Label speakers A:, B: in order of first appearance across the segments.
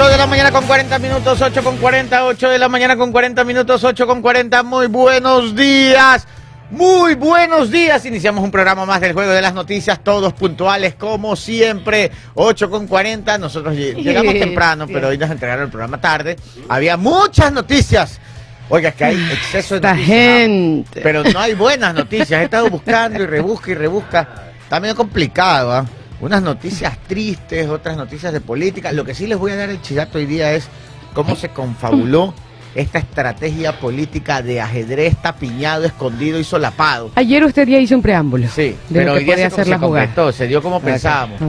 A: 8 de la mañana con 40 minutos, 8 con 40, 8 de la mañana con 40 minutos, 8 con 40. Muy buenos días. Muy buenos días. Iniciamos un programa más del Juego de las Noticias, todos puntuales como siempre. 8 con 40. Nosotros lle- llegamos temprano, pero hoy nos entregaron el programa tarde. Había muchas noticias. Oiga, es que hay exceso de noticias.
B: gente.
A: Pero no hay buenas noticias. He estado buscando y rebusca y rebusca. Está medio complicado, ¿ah? Unas noticias tristes, otras noticias de política. Lo que sí les voy a dar el chidato hoy día es cómo se confabuló esta estrategia política de ajedrez tapiñado, escondido y solapado.
B: Ayer usted ya hizo un preámbulo.
A: Sí,
B: de
A: pero
B: lo
A: hoy
B: que
A: día
B: podía
A: se,
B: hacer
A: se
B: la jugada.
A: completó, se dio como pensábamos.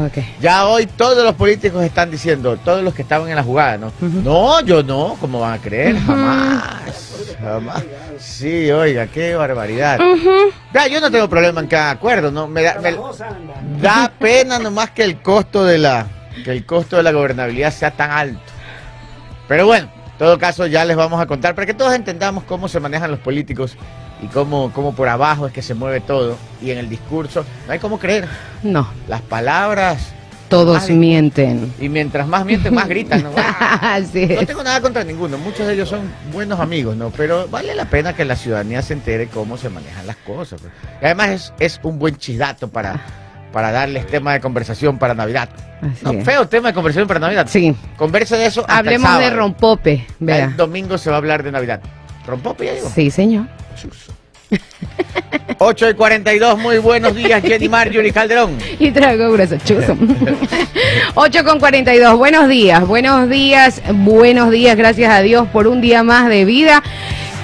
A: Ya hoy todos los políticos están diciendo, todos los que estaban en la jugada, ¿no? No, yo no, ¿cómo van a creer? Jamás, jamás. Sí, oiga, qué barbaridad. Ya, yo no tengo problema en cada acuerdo, ¿no? Me da, me da pena nomás que el costo de la que el costo de la gobernabilidad sea tan alto. Pero bueno, en todo caso ya les vamos a contar para que todos entendamos cómo se manejan los políticos y cómo, cómo por abajo es que se mueve todo. Y en el discurso, no hay cómo creer.
B: No,
A: Las palabras,
B: todos mienten.
A: y mientras más mienten, más gritan, ¿no? ¡Ah!
B: Así
A: No tengo nada contra ninguno, muchos de ellos son buenos amigos, ¿no? Pero vale la pena que la ciudadanía se entere cómo se manejan las cosas. pues. Y además es, es un buen chidato para, para darles tema de conversación para Navidad.
B: Así
A: No,
B: es.
A: feo tema de conversación para Navidad.
B: Sí.
A: Converse de eso. hasta el
B: Hablemos de rompope. Vea.
A: El domingo se va a hablar de Navidad. ¿Rompope ya digo?
B: Sí, señor.
A: Chuzo. 8 y 42, muy buenos días, Jenny Marjorie Calderón.
B: Y trago grueso, chuzo. 8 con 42. Buenos días, buenos días, buenos días. Gracias a Dios por un día más de vida.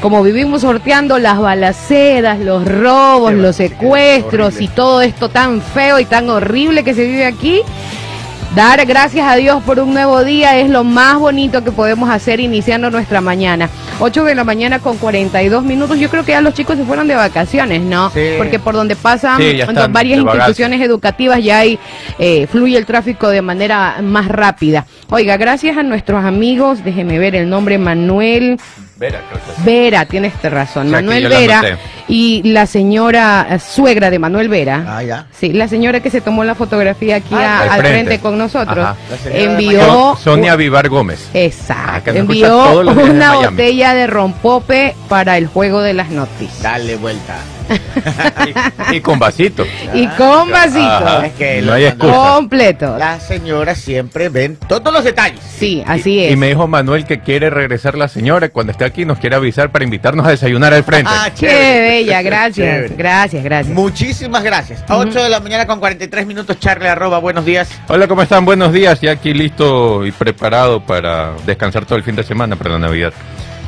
B: Como vivimos sorteando las balaceras, los robos,
A: Qué
B: los secuestros y todo esto tan feo y tan horrible que se vive aquí. Dar gracias a Dios por un nuevo día es lo más bonito que podemos hacer iniciando nuestra mañana. 8 de la mañana con 42 minutos. Yo creo que ya los chicos se fueron de vacaciones, ¿no?
A: Sí.
B: Porque por donde pasan
C: Sí, ya están
B: varias instituciones educativas ya hay, eh, fluye el tráfico de manera más rápida. Oiga, gracias a nuestros amigos, déjeme ver el nombre, Manuel
C: Vera, creo que sí.
B: Vera, tienes razón,
C: O sea, que
B: Manuel Vera. Y la señora suegra de Manuel Vera.
A: Ah, ya.
B: Sí, la señora que se tomó la fotografía aquí
A: Ah,
B: a-
C: al
B: frente.
C: frente.
B: con nosotros envió
C: Son- Sonia Vivar Gómez.
B: Exacto, envió una botella de rompope para el juego de las noticias
A: Dale vuelta.
C: y, y con vasito.
B: y con vasito
C: Ajá.
A: Es que
C: no
A: lo-
C: hay excusa.
B: completo.
A: Las señoras siempre ven todos los detalles.
B: Sí, así
C: Y
B: es.
C: me dijo Manuel que quiere regresar la señora. Cuando esté aquí nos quiere avisar para invitarnos a desayunar al frente.
A: Ah,
B: Qué
A: chévere.
B: Bella, gracias,
A: Chévere.
B: gracias, gracias.
A: Muchísimas gracias. A 8 de la mañana con 43 minutos, Charlie arroba, buenos días.
C: Hola, ¿cómo están? Buenos días. Ya aquí listo y preparado para descansar todo el fin de semana para la Navidad.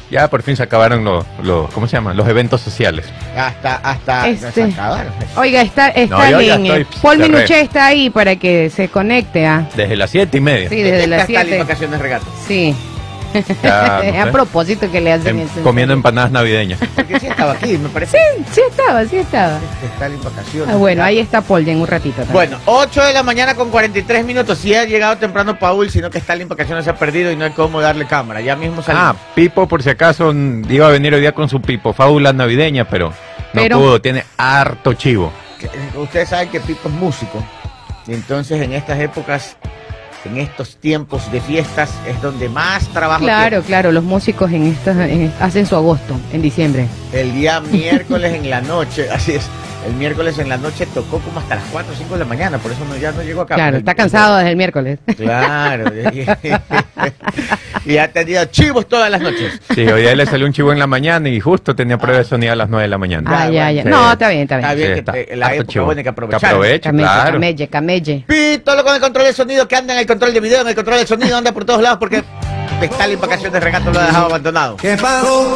C: Ya por fin se acabaron los, los ¿cómo se llaman? Los eventos sociales.
A: Hasta, hasta,
B: Este.
A: se acabaron.
B: Oiga, está, está
C: No, yo ya
B: en, eh, Paul
C: cerré.
B: Minuché está ahí para que se conecte a.
C: Desde las siete y media.
B: Sí, desde las
A: Hasta
B: 7.
A: vacaciones regato.
B: Sí.
C: Ya, no
B: a
C: sé.
B: propósito que le hacen
C: Em-
B: eso.
C: comiendo empanadas navideñas.
A: Porque sí estaba aquí, me parece.
B: Sí estaba, sí estaba.
A: que Está en vacaciones.
B: Ah, bueno, ahí está Paul en un ratito. también.
A: Bueno, 8 de la mañana con 43 minutos. Si ha llegado temprano Paul, sino que está en vacaciones, se ha perdido y no hay cómo darle cámara. Ya mismo
C: Ah,
A: salimos.
C: Pipo, por si acaso, iba a venir hoy día con su Pipo fábula navideña, pero no
B: Pero-
C: pudo. Tiene harto chivo.
A: Que- Ustedes saben que Pipo es músico. Y entonces en estas épocas, en estos tiempos de fiestas, es donde más trabajo
B: Claro, claro, los músicos en estas en- hacen su agosto, en diciembre.
A: El día miércoles en la noche, así es. El miércoles en la noche tocó como hasta las 4 o 5 de la mañana, por eso no, ya no llegó acá.
B: Claro, está cansado desde el miércoles.
A: Claro. y ha tenido chivos todas las noches.
C: Sí, hoy día le salió un chivo en la mañana y justo tenía prueba de sonido a las 9 de la mañana.
B: Ah, ya, ya.
C: Sí.
B: No, está bien, está
A: Está
B: bien.
A: bien que
C: está
A: te- la
C: harto
A: época
C: chivo.
A: buena hay que aprovechar.
C: Que aproveche,
B: Camelle,
C: claro.
B: camelle, camelle.
A: Pítolo con el control del sonido que anda en el control de video, en el control del sonido, anda por todos lados porque Stalin Vacaciones Regato lo ha dejado abandonado.
D: Qué
C: raro.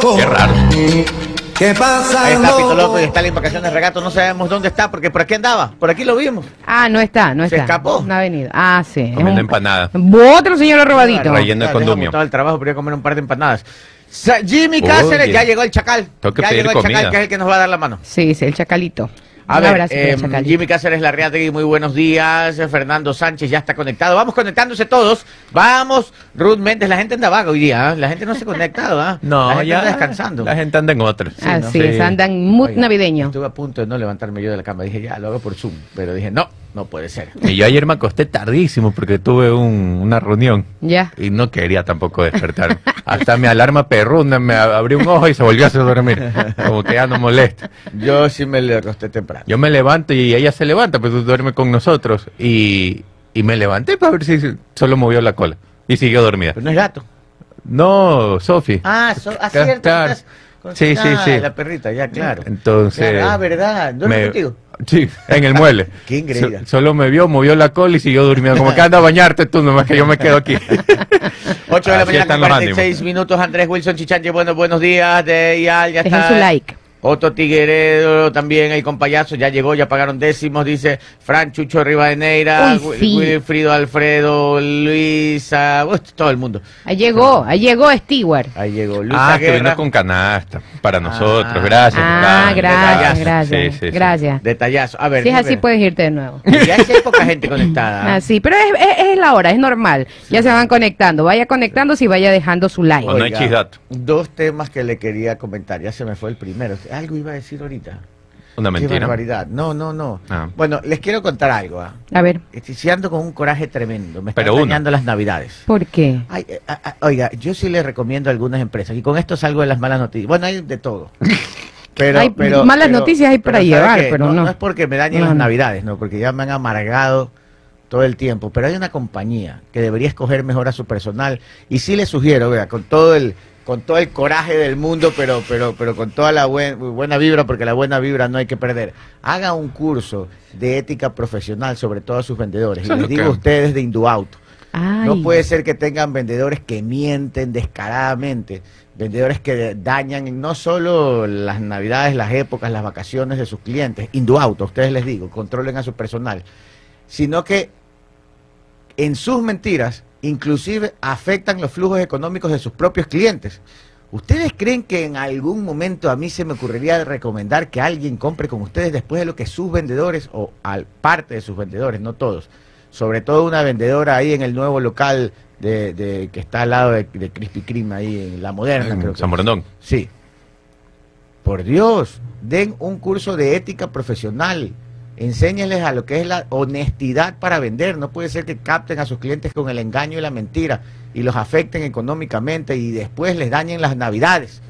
D: ¿Qué pasa?
A: Ahí está Pito Loco y Stalin Vacaciones Regato, no sabemos dónde está porque por aquí andaba, por aquí lo vimos.
B: Ah, no está, no
A: Se
B: está.
A: escapó.
B: No ha venido. Ah, sí.
C: Comiendo
B: un-
C: empanada.
B: Otro señor robadito.
C: Relleno. De condumio.
A: todo el trabajo, pero voy a comer un par de empanadas. Sa- Jimmy Cáceres,
C: bien.
A: ya llegó el chacal.
C: Tengo que
A: ya
C: pedir
A: llegó el chacal,
C: comida.
A: que es el que nos va a dar la mano.
B: Sí, sí, el chacalito.
A: A
B: un
A: ver, eh. Jimmy Cáceres Larreategui, muy buenos días. Eh, Fernando Sánchez ya está conectado. Vamos conectándose todos. Vamos, Ruth Méndez. La gente anda vaga hoy día. ¿ah? La gente no se ha conectado. ¿ah?
C: No,
A: la gente
C: ya
A: anda descansando.
C: La gente anda en otras.
B: Así
C: ¿no?
B: es,
C: Sí.
B: andan mood
A: Oiga,
B: navideño.
A: Estuve a punto de no levantarme yo de la cama. Dije, ya, lo hago por Zoom. Pero dije, no, No puede ser.
C: Y yo ayer me acosté tardísimo porque tuve un- una reunión
B: Ya.
C: y no quería tampoco despertar. Hasta mi alarma perrunda me ab- abrió un ojo y se volvió a hacer dormir. Como que ya no molesta.
A: Yo sí me le acosté temprano.
C: Yo me levanto y ella se levanta, pues duerme con nosotros. Y, y me levanté para ver si solo movió la cola. Y siguió dormida.
A: Pero no es gato.
C: No, Sofi.
A: Ah, so, ah,
C: Claro,
A: cierto.
C: claro.
A: estás con-
C: Sí, sí,
A: Ah,
C: sí.
A: La perrita, ya, claro.
C: Entonces.
A: Claro, ah, ¿verdad? ¿Duerme
C: me-
A: contigo?
C: Sí, en el mueble.
A: Qué ingreída.
C: So- solo me vio, movió la cola y siguió durmiendo. Como que anda a bañarte tú, nomás que yo me quedo aquí.
A: 8 de la mañana
C: están
A: con
C: los
A: 46 minutos. Andrés Wilson Chichanche, buenos, buenos días. De Ial, ya
B: Dejen
A: está.
B: su like.
A: Otto Tigueredo también ahí con payaso, ya llegó, ya pagaron décimos, dice Fran Chucho Rivadeneira,
B: sí.
A: Wilfrido Alfredo, Luisa, uf, todo el mundo.
B: Ahí llegó, ahí llegó Stewart.
A: Ahí llegó Luisa
C: Ah, que vino con canasta. Para nosotros,
A: Ah.
C: gracias.
B: Ah, gracias, gracias,
C: Sí, sí, sí.
B: gracias.
A: Detallazo. A ver,
B: Si es así, puedes irte de nuevo.
A: Ya sí hay poca gente conectada.
B: Ah, sí, pero es, es- es la hora, es normal. Ya se van conectando. Vaya conectándose y vaya dejando su like.
C: O no hay
A: Oiga,
C: chisdato.
A: Dos temas que le quería comentar, ya se me fue el primero. Algo iba a decir ahorita.
C: Una
A: Qué
C: mentira.
A: barbaridad. No, no, no.
C: Ah.
A: Bueno, les quiero contar algo. ¿ah?
B: A ver,
A: Estoy ando con un coraje tremendo. Me están dañando las navidades.
B: ¿por qué?
A: Ay, eh, ah, oiga, yo sí le recomiendo a algunas empresas, y con esto salgo de las malas noticias. Bueno, hay de todo. Pero,
B: Hay
A: pero-
B: malas
A: pero-
B: noticias hay para
A: ¿sabe
B: llevar,
A: qué?
B: pero no.
A: No es porque me dañen
B: No,
A: las navidades, no, porque ya me han amargado todo el tiempo. Pero hay una compañía que debería escoger mejor a su personal. Y sí le sugiero, vea, con todo el con todo el coraje del mundo, pero pero pero con toda la buen- buena vibra, porque la buena vibra no hay que perder. Haga un curso de ética profesional sobre todo a sus vendedores. Y
C: es
A: les digo a ustedes de Induauto.
B: Ay,
A: No puede ser que tengan vendedores que mienten descaradamente, vendedores que dañan no solo las navidades, las épocas, las vacaciones de sus clientes, Induauto, ustedes les digo, controlen a su personal, sino que en sus mentiras inclusive afectan los flujos económicos de sus propios clientes. ¿Ustedes creen que en algún momento a mí se me ocurriría recomendar que alguien compre con ustedes después de lo que sus vendedores, o al parte de sus vendedores, no todos, sobre todo una vendedora ahí en el nuevo local de, de- que está al lado de, de Krispy Kreme, ahí en La Moderna, creo que
C: San Borondón.
A: Sí. Por Dios, den un curso de ética profesional. Enséñenles a lo que es la honestidad para vender. No puede ser que capten a sus clientes con el engaño y la mentira y los afecten económicamente y después les dañen las navidades.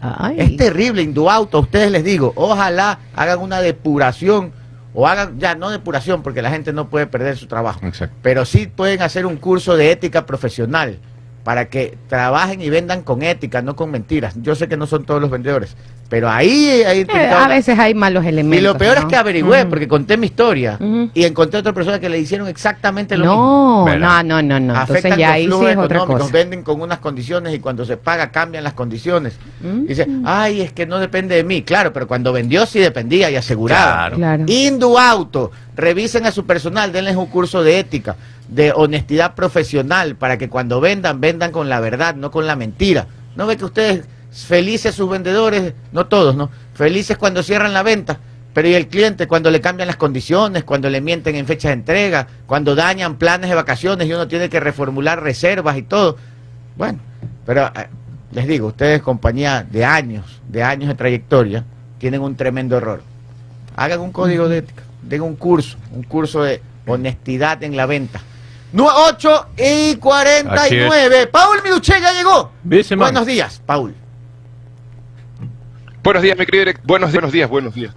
B: ay.
A: Es terrible, Induauto, a ustedes les digo, ojalá hagan una depuración o hagan, ya no depuración porque la gente no puede perder su trabajo,
C: Exacto.
A: pero sí pueden hacer un curso de ética profesional para que trabajen y vendan con ética, no con mentiras. Yo sé que no son todos los vendedores, pero ahí hay
B: Eh, a veces hay malos elementos.
A: y lo peor
B: ¿no?
A: es que averigüé,
B: Ujú.
A: porque conté mi historia y encontré otra persona que le hicieron exactamente lo mismo.
B: No,
C: ¿Verdad?
B: no, no, no, no. Entonces
A: Afectan
B: ya
A: los
B: ahí sí es otra cosa.
A: venden con unas condiciones y cuando se paga cambian las condiciones.
B: Mm.
A: Dice, ay, es que no depende de mí. Claro, pero cuando vendió sí dependía y aseguraba.
C: Claro.
B: Claro.
A: Induauto, revisen a su personal, denles un curso de ética, de honestidad profesional, para que cuando vendan, vendan con la verdad, no con la mentira. ¿No ve que ustedes, felices sus vendedores, no todos, ¿no? Felices cuando cierran la venta, pero ¿y el cliente cuando le cambian las condiciones, cuando le mienten en fechas de entrega, cuando dañan planes de vacaciones y uno tiene que reformular reservas y todo? Bueno, pero eh, les digo, ustedes, compañía de años, de años de trayectoria, tienen un tremendo error. Hagan un código de ética, den un curso, un curso de honestidad en la venta. Nu- 8 y 49. Paul Minuché ya llegó. Buenos días, Paul.
E: Buenos días, mi querido direct- Buenos, buenos días, buenos días.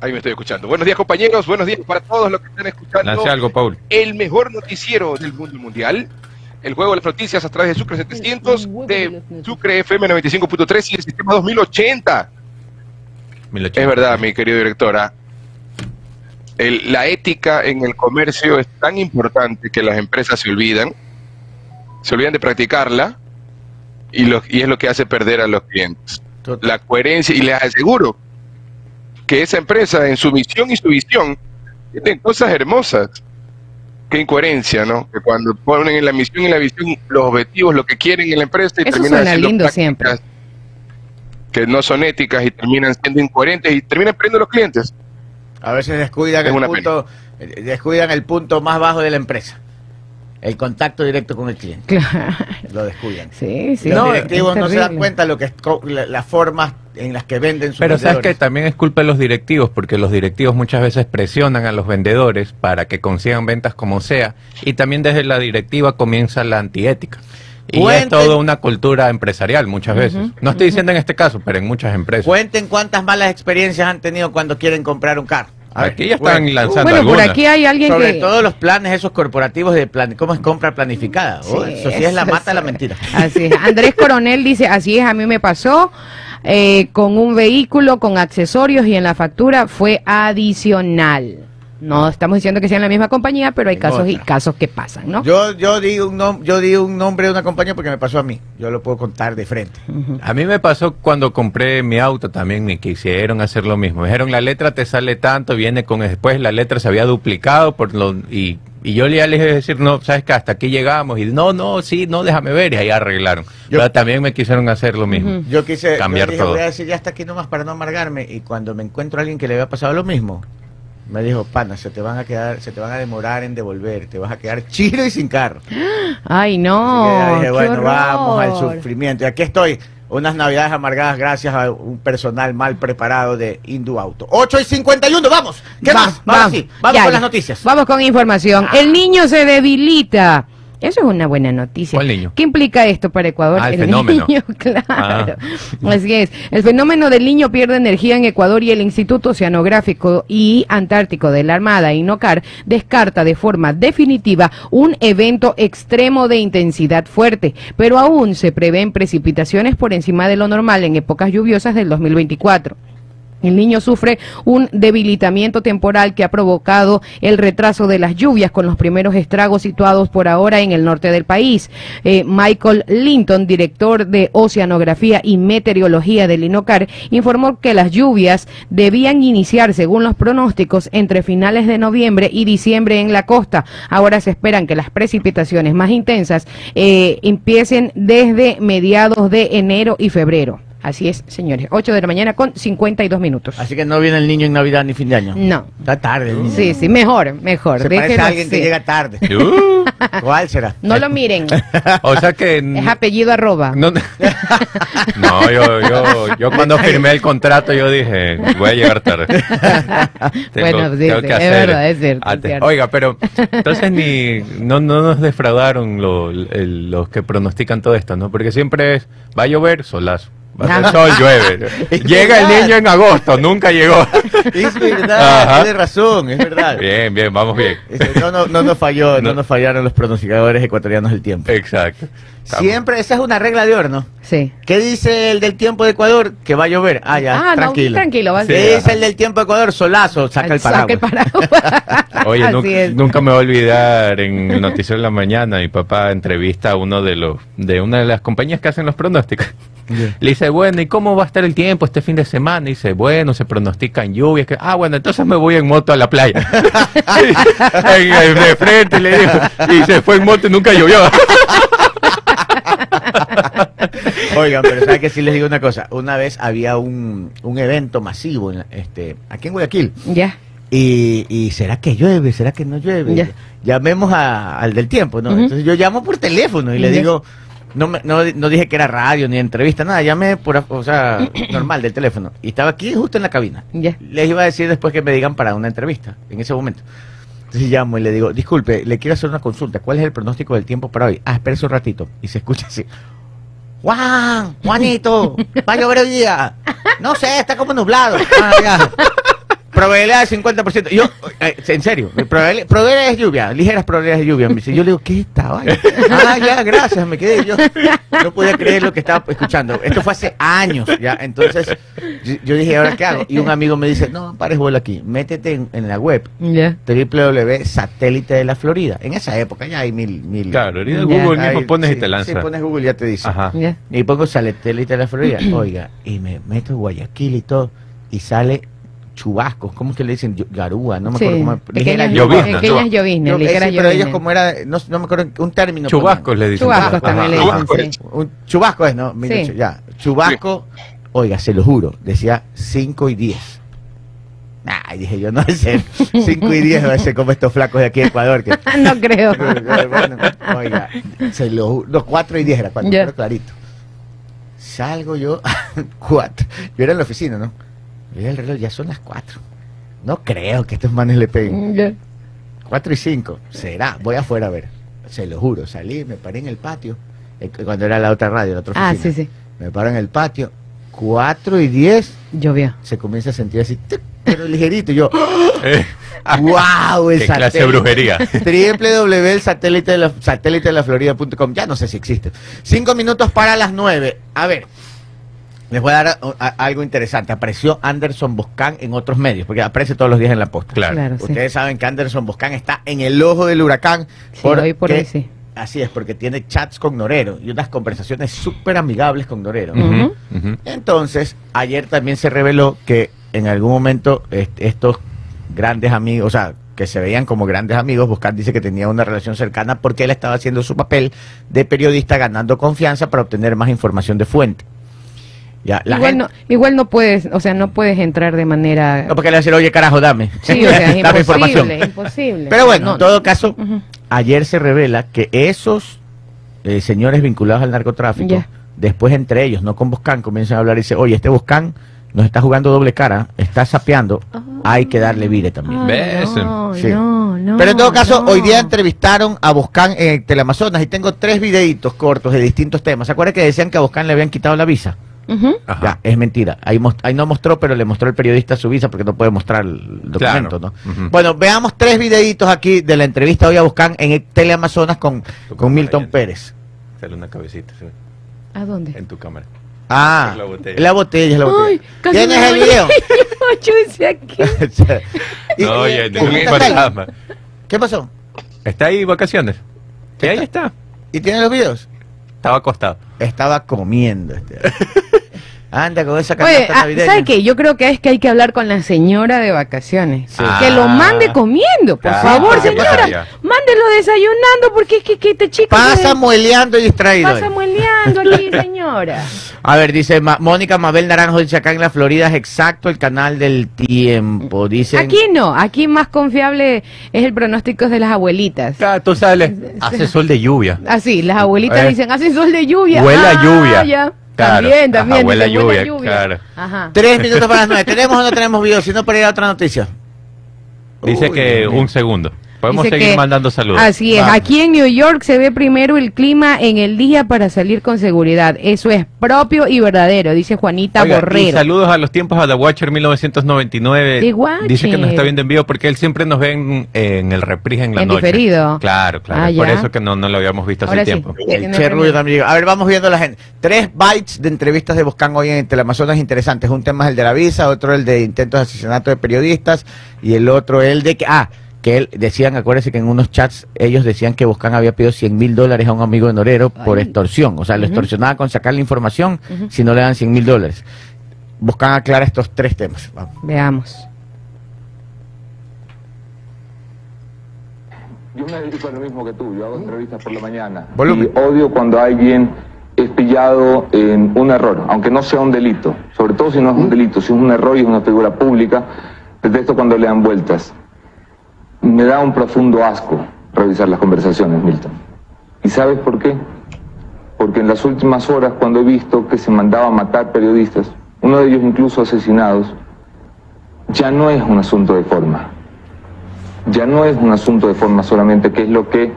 E: Ahí me estoy escuchando. Buenos días, compañeros. Buenos días para todos los que están escuchando.
C: Lance algo, Paul.
E: El mejor noticiero del mundo mundial. El juego de las noticias a través de Sucre 700, de Sucre FM 95.3 y el sistema 2080. Es verdad, mi querido directora. El- la ética en el comercio es tan importante que las empresas se olvidan, se olvidan de practicarla y, lo- y es lo que hace perder a los clientes. La coherencia, y les aseguro que esa empresa en su misión y su visión tienen cosas hermosas. Qué incoherencia, ¿no? Que cuando ponen en la misión y la visión los objetivos, lo que quieren en la empresa y
B: Eso
E: terminan
B: suena
E: haciendo
B: lindo
E: prácticas que no son éticas y terminan siendo incoherentes y terminan perdiendo a los clientes.
A: A veces descuidan
E: Es
A: el
E: una
A: punto, descuidan el punto más bajo de la empresa. El contacto directo con el cliente.
B: Claro.
A: Lo descuidan.
B: Sí, sí.
A: Los directivos no se dan cuenta lo que es co- la- las formas en las que venden sus
C: Pero sabes que también es culpa de los directivos, porque los directivos muchas veces presionan a los vendedores para que consigan ventas como sea, y también desde la directiva comienza la antiética. Y
A: Cuenten-
C: es toda una cultura empresarial muchas veces. No estoy diciendo en este caso, pero en muchas empresas.
A: Cuenten cuántas malas experiencias han tenido cuando quieren comprar un carro.
C: Aquí ya están lanzando
B: Bueno, por aquí hay alguien
A: Sobre
B: que...
A: todo los planes esos corporativos de plan, cómo es compra planificada. Oh, eso sí es la mata la mentira.
B: Así es. Andrés Coronel dice, así es, a mí me pasó eh, con un vehículo, con accesorios y en la factura fue adicional. No estamos diciendo que sea en la misma compañía, pero hay
A: En
B: casos y casos que pasan, ¿no?
A: Yo, yo, di un nom- yo di un nombre de una compañía porque me pasó a mí. Yo lo puedo contar de frente.
C: A mí me pasó cuando compré mi auto también, me quisieron hacer lo mismo. Me dijeron, la letra te sale tanto, viene con después, la letra se había duplicado por lo, y, y yo ya les dije decir, no, sabes que hasta aquí llegamos. Y no, no, sí, no, déjame ver. Y ahí arreglaron.
A: Yo-
C: Pero también me quisieron hacer lo mismo.
A: Yo quise
C: Cambiar
A: yo dije,
C: todo.
A: voy a decir ya hasta aquí nomás para no amargarme. Y cuando me encuentro a alguien que le había pasado lo mismo, me dijo, pana, se te van a quedar, se te van a demorar en devolver, te vas a quedar chido y sin carro.
B: Ay, no.
A: dije, bueno, vamos al sufrimiento. Y aquí estoy, unas navidades amargadas gracias a un personal mal preparado de Indu Auto. 8 y 51, vamos. ¿Qué
B: Va-
A: más? Sí, vamos
B: ya,
A: con las noticias.
B: Vamos con información. El niño se debilita. Eso es una buena noticia.
C: ¿Cuál niño?
B: ¿Qué implica esto para Ecuador?
C: Ah, el fenómeno.
B: niño, claro.
C: Ah.
B: Así es. El fenómeno del niño pierde energía en Ecuador y el Instituto Oceanográfico y Antártico de la Armada, INOCAR, descarta de forma definitiva un evento extremo de intensidad fuerte, pero aún se prevén precipitaciones por encima de lo normal en épocas lluviosas del 2024. El niño sufre un debilitamiento temporal que ha provocado el retraso de las lluvias con los primeros estragos situados por ahora en el norte del país. Eh, Michael Linton, director de Oceanografía y Meteorología del INOCAR, informó que las lluvias debían iniciar, según los pronósticos, entre finales de noviembre y diciembre en la costa. Ahora se esperan que las precipitaciones más intensas eh, empiecen desde mediados de enero y febrero. Así es, señores. 8 de la mañana con 52 minutos.
A: Así que no viene el niño en Navidad ni fin de año.
B: No.
A: Está tarde el niño.
B: Sí, sí, mejor, mejor.
A: Se parece a alguien que llega tarde.
C: Uh,
A: ¿Cuál será?
B: No lo miren.
C: o sea que...
B: Es apellido arroba.
C: No, no yo, yo, yo cuando firmé el contrato yo dije, voy a llegar tarde.
B: Bueno, sí, sí, es verdad, es cierto, es
C: antes.
B: cierto.
C: Oiga, pero entonces ni no, no nos defraudaron lo- el- los que pronostican todo esto, ¿no? Porque siempre es, va a llover, solazo. Hacer sol, llueve. Llega el
A: verdad.
C: niño en agosto, nunca llegó.
A: Es verdad,
C: Ajá.
A: tiene razón, es verdad.
C: Bien, bien, vamos bien.
A: Este, No, no, no nos falló, no.
C: No.
A: nos fallaron los pronosticadores ecuatorianos del tiempo.
C: Exacto.
A: Siempre, esa es una regla de oro, ¿no?
B: Sí.
A: ¿Qué dice el del tiempo de Ecuador? Que va a llover. Ah, ya,
B: Ah, no,
A: tranquilo.
B: tranquilo, va a
A: ¿Qué
C: ser.
A: dice el del tiempo de Ecuador? Solazo, saca el paraguas.
B: Saca el paraguas.
C: Oye, nunca, me voy a olvidar en el noticiero de la mañana, mi papá entrevista a uno de los de una de las compañías que hacen los pronósticos. Le dice, bueno, ¿y cómo va a estar el tiempo este fin de semana? Y dice, bueno, se pronostican lluvias. Que... Ah, bueno, entonces me voy en moto a la playa. En- en- de frente le dijo. Y se fue en moto y nunca llovió.
A: Oigan, pero ¿saben que sí les digo una cosa? Una vez había un, un evento masivo en, este, aquí en Guayaquil.
B: Ya.
A: Y, y ¿será que llueve? ¿Será que no llueve?
B: Ya.
A: Llamemos a- al del tiempo, ¿no? Entonces yo llamo por teléfono y le digo, no, me- no, no dije que era radio ni entrevista, nada, llamé por, o sea, normal del teléfono. Y estaba aquí justo en la cabina.
B: Ya.
A: Les iba a decir después que me digan para una entrevista, en ese momento. Entonces llamo y le digo, disculpe, le quiero hacer una consulta. ¿Cuál es el pronóstico del tiempo para hoy? Ah, espérese un ratito. Y se escucha así. Juan, Juanito, va a llover hoy día. No sé, está como nublado. Ah. Probabilidad del 50%. Yo, eh, en serio, probabilidad, probabilidades de lluvia, ligeras probabilidades de lluvia. Me dice, yo le digo, ¿qué estaba? Ah, ya, gracias, me quedé. Yo no podía creer lo que estaba escuchando. Esto fue hace años, ya. Entonces, yo, yo dije, ¿ahora qué hago? Y un amigo me dice, no, pares vuelo aquí, métete en, en la web
B: Ya.
A: www.satélite de la Florida. En esa época ya hay mil... mil
C: Claro, ahorita
B: Ya.
C: Google mismo
A: Ahí,
C: pones
A: sí,
C: y te lanza.
A: Sí, pones Google ya te dice.
C: Ajá.
B: Ya.
A: Y pongo satélite de la Florida. Oiga, y me meto en Guayaquil y todo. Y sale chubascos. ¿Cómo es que le dicen? Garúa, no me acuerdo
B: Sí.
A: cómo.
B: Lloviznas.
C: Llovizna,
B: Pequeñas
A: eh,
B: ligeras
A: sí, pero ellos como era, no, no me acuerdo un término.
C: Chubascos le dicen.
B: Chubascos también le
E: Chubasco
B: dicen, sí.
A: ponen. Un chubasco es, ¿no? Ocho- Ya. Chubasco, oiga, se lo juro, decía 5 y 10. Nah, dije yo, no sé, 5 y 10 va a ser como estos flacos de aquí de Ecuador. Que,
B: no creo.
A: bueno, oiga, se lo, los 4 y 10 era cuando, pero clarito. Salgo yo, 4. Yo era en la oficina, ¿no? Mira el reloj, ya son las 4. No creo que estos manes le peguen.
B: Ya.
A: 4 y 5. Será, voy afuera a ver. Se lo juro, salí, me paré en el patio. eh, Cuando era la otra radio, la otra
B: Ah,
A: oficina.
B: sí, sí.
A: Me paro en el patio. 4 y 10
B: Llovió.
A: se comienza a sentir así, tic, pero ligerito. Y yo,
C: Eh,
A: ¡wow! El
C: Qué clase de brujería.
A: www.satélite de la, satélite de la Florida.com. Ya no sé si existe. Cinco minutos para las nueve. A ver, les voy a dar uh, a- algo interesante. Apareció Anderson Boscan en otros medios, porque aparece todos los días en la posta.
C: Claro.
B: Claro, sí.
A: Ustedes saben que Anderson Boscan está en el ojo del huracán.
B: Sí, hoy por
A: porque-
B: hoy sí.
A: Así es, porque tiene chats con Norero y unas conversaciones súper amigables con Norero. Entonces, ayer también se reveló que en algún momento est- estos grandes amigos, o sea, que se veían como grandes amigos, Buscan dice que tenía una relación cercana porque él estaba haciendo su papel de periodista ganando confianza para obtener más información de fuente. Ya, la
B: Igual
A: gente-
B: no, igual no puedes, o sea, no puedes entrar de manera...
A: No, porque le va a decir, oye, carajo, dame.
B: Sí, o sea, es
A: Dame
B: imposible, imposible.
A: Pero bueno,
B: No,
A: en todo caso, ayer se revela que esos eh, señores vinculados al narcotráfico, después entre ellos, no con Boscan, comienzan a hablar y dice, oye, este Boscan nos está jugando doble cara, está sapeando, hay que darle vire también.
C: ¿Ves?
B: No,
A: Sí.
B: no, no,
A: Pero en todo caso,
B: no.
A: hoy día entrevistaron a Boscan en Teleamazonas y tengo tres videitos cortos de distintos temas. ¿Se acuerdan que decían que a Boscan le habían quitado la visa? Ya, es mentira. Ahí, no mostró, pero le mostró el periodista su visa porque no puede mostrar el documento,
C: Claro.
A: ¿no? Bueno, veamos tres videitos aquí de la entrevista hoy a Boscan en el Teleamazonas con, con Milton Pérez.
C: Sale una cabecita sí,
B: ¿A dónde?
C: en tu cámara.
A: Ah,
C: la botella.
A: la botella, es la botella. ¿Tienes el video?
B: Yo decía aquí.
A: Y-
C: No,
A: y-
C: oye,
A: y-
C: ningún
A: y-
C: fantasma.
A: ¿Qué pasó?
C: Está ahí vacaciones. Sí, ahí está.
A: ¿Y tiene los videos?
C: Estaba acostado.
A: Estaba comiendo. Este. Anda con esa
B: Oye,
A: canasta
B: ah,
A: navideña.
B: ¿sabe qué? Yo creo que es que hay que hablar con la señora de vacaciones.
A: Sí.
B: Que lo
C: Ah.
B: mande comiendo, por
C: Claro,
B: favor, señora. Mándelo desayunando porque es que, que este chico...
A: Pasa mueleando y distraído.
B: pasa mueleando aquí, señora.
A: A ver, dice Ma- Mónica Mabel Naranjo, dice acá en la Florida es exacto el canal del tiempo. Dice
B: Aquí no, aquí más confiable es el pronóstico de las abuelitas.
C: Claro, tú sales. Hace sol de lluvia.
B: Así, las abuelitas
C: Eh.
B: dicen, hace sol de lluvia.
C: Huele a
B: Ah,
C: lluvia.
B: ya.
C: Claro.
B: También,
C: Ajá,
B: también.
C: huele a
B: dicen,
C: lluvia, claro.
B: Ajá.
A: Tres minutos para las nueve. ¿Tenemos o no tenemos video? Si no, para ir a otra noticia.
C: Dice
A: Uy,
C: que un segundo. Podemos
B: Dice
C: seguir
B: que-
C: mandando saludos.
B: Así es,
A: Vamos.
B: aquí en New York se ve primero el clima en el día para salir con seguridad. Eso es propio y verdadero, dice Juanita
C: Oiga, y
B: Borrero.
C: saludos a los tiempos a The Watcher 1999.
B: The Watcher.
C: Dice que nos está viendo en vivo porque él siempre nos ve en, en el reprise en la
B: En
C: noche.
B: diferido.
C: Claro, claro.
B: Ah,
C: por
B: ya.
C: eso que no, no lo habíamos visto hace
B: Ahora sí.
C: tiempo.
A: El Che. Rubio también llegó. A ver, vamos viendo la gente. Tres bytes de entrevistas de Boscan hoy en Teleamazonas interesantes. Un tema es el de la visa, otro el de intentos de asesinato de periodistas y el otro el de que... Ah, que él decían, acuérdense que en unos chats ellos decían que Boscan había pedido 100 mil dólares a un amigo de Norero por extorsión. O sea, lo
B: Ujú.
A: extorsionaba con sacar la información si no le dan 100 mil dólares. Boscan aclara estos tres temas. Vamos.
B: Veamos.
F: Yo me dedico a lo mismo que tú, yo hago entrevistas por la mañana.
A: Volumen.
F: Y odio cuando alguien es pillado en un error, aunque no sea un delito. Sobre todo si no es un delito, si es un error y es una figura pública, detesto cuando le dan vueltas. Me da un profundo asco revisar las conversaciones, Milton. ¿Y sabes por qué? Porque en las últimas horas, cuando he visto que se mandaba a matar periodistas, uno de ellos incluso asesinados, ya no es un asunto de forma ya no es un asunto de forma solamente, que es lo que eh,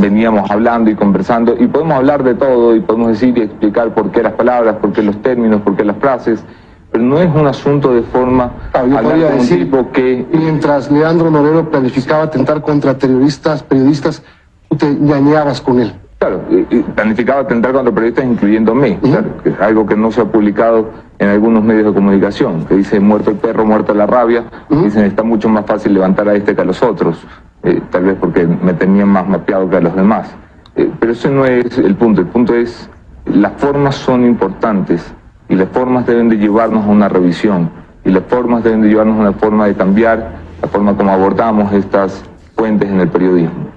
F: veníamos hablando y conversando, y podemos hablar de todo, y podemos decir y explicar por qué las palabras, por qué los términos, por qué las frases, pero no es un asunto de forma
G: Claro, yo podría decir,
F: que
G: mientras Leandro Norero planificaba atentar contra terroristas, periodistas, tú te ñañeabas con él.
F: Claro, planificaba atentar contra periodistas incluyéndome, claro, que es algo que no se ha publicado en algunos medios de comunicación, que dice muerto el perro, muerta la rabia, dicen está mucho más fácil levantar a este que a los otros, eh, tal vez porque me tenían más mapeado que a los demás. Eh, pero ese no es el punto, el punto es las formas son importantes y las formas deben de llevarnos a una revisión y las formas deben de llevarnos a una forma de cambiar la forma como abordamos estas fuentes en el periodismo.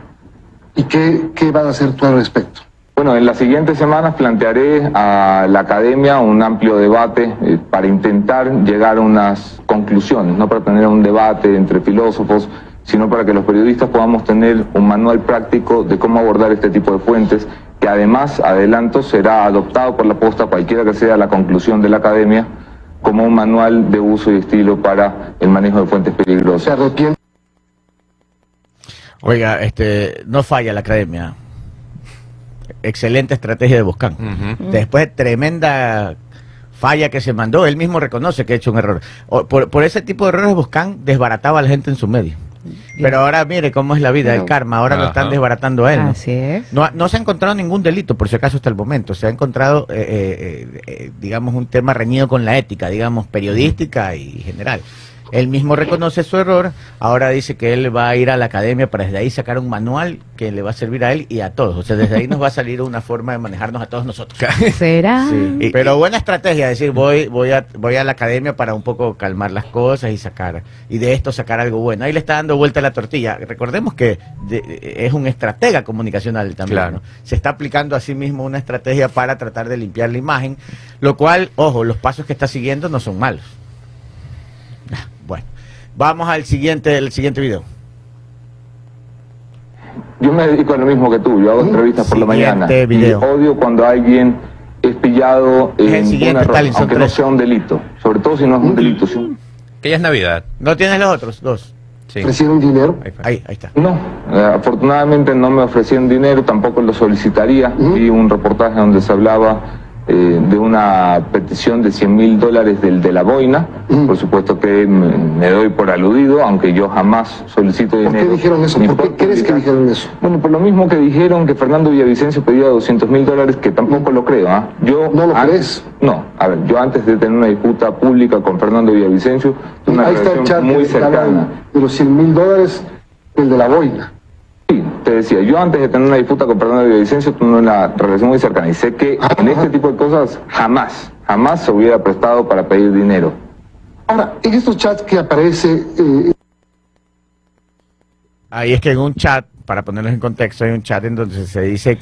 G: ¿Y qué, qué vas a hacer tú al respecto?
F: Bueno, en las siguientes semanas plantearé a la academia un amplio debate eh, para intentar llegar a unas conclusiones, no para tener un debate entre filósofos, sino para que los periodistas podamos tener un manual práctico de cómo abordar este tipo de fuentes, que además, adelanto, será adoptado por la posta, cualquiera que sea la conclusión de la academia, como un manual de uso y estilo para el manejo de fuentes peligrosas.
G: Se arrepiente.
A: Oiga, este, no falla la academia. Excelente estrategia de Boscán.
C: Ujú.
A: Después de tremenda falla que se mandó, él mismo reconoce que ha hecho un error. O- por, por ese tipo de errores Boscán desbarataba a la gente en su medio. Pero ahora mire cómo es la vida, el karma, ahora lo están desbaratando a él. ¿no?
B: Así es.
A: No, ha- no se ha encontrado ningún delito, por si acaso, hasta el momento. Se ha encontrado, eh, eh, eh, digamos, un tema reñido con la ética, digamos, periodística y general. Él mismo reconoce su error, ahora dice que él va a ir a la academia para desde ahí sacar un manual que le va a servir a él y a todos. O sea, desde ahí nos va a salir una forma de manejarnos a todos nosotros.
B: ¿Será?
A: Sí, pero buena estrategia, decir, voy, voy, a, voy a la academia para un poco calmar las cosas y sacar, y de esto sacar algo bueno. Ahí le está dando vuelta la tortilla. Recordemos que de- es un estratega comunicacional también.
C: Claro.
A: ¿no? Se está aplicando a sí mismo una estrategia para tratar de limpiar la imagen, lo cual, ojo, los pasos que está siguiendo no son malos. Bueno, vamos al siguiente, el siguiente video.
F: Yo me dedico a lo mismo que tú, yo hago entrevistas por la
A: Siguiente
F: mañana.
A: video.
F: Y odio cuando alguien es pillado en un
A: siguiente,
F: error, aunque no sea un delito. Sobre todo si no es un delito. si-
C: Que ya es Navidad.
A: ¿No tienes los otros dos?
C: Sí.
G: ofrecieron dinero.
C: Ahí,
A: ahí está.
F: No, eh, afortunadamente no me ofrecían dinero, tampoco lo solicitaría. Vi un reportaje donde se hablaba eh, de una petición de 100 mil dólares del de la boina. Por supuesto que me, me doy por aludido, aunque yo jamás solicito
G: ¿Por
F: dinero.
G: qué dijeron eso? ¿Por qué crees que dijeron eso?
F: Bueno, por lo mismo que dijeron que Fernando Villavicencio pedía 200 mil dólares, que tampoco lo creo. ¿ah? Yo
G: ¿No lo
F: antes-
G: crees?
F: No, a ver, yo antes de tener una disputa pública con Fernando Villavicencio, una relación muy cercana.
G: de los 100 mil dólares, el de la boina.
F: Sí, te decía, yo antes de tener una disputa con Fernando Villavicencio tuve una relación muy cercana y sé que en este tipo de cosas jamás, jamás se hubiera prestado para pedir dinero.
G: Ahora, en estos chats que aparece, eh,
A: Ahí es que en un chat, para ponerlos en contexto, hay un chat en donde se dice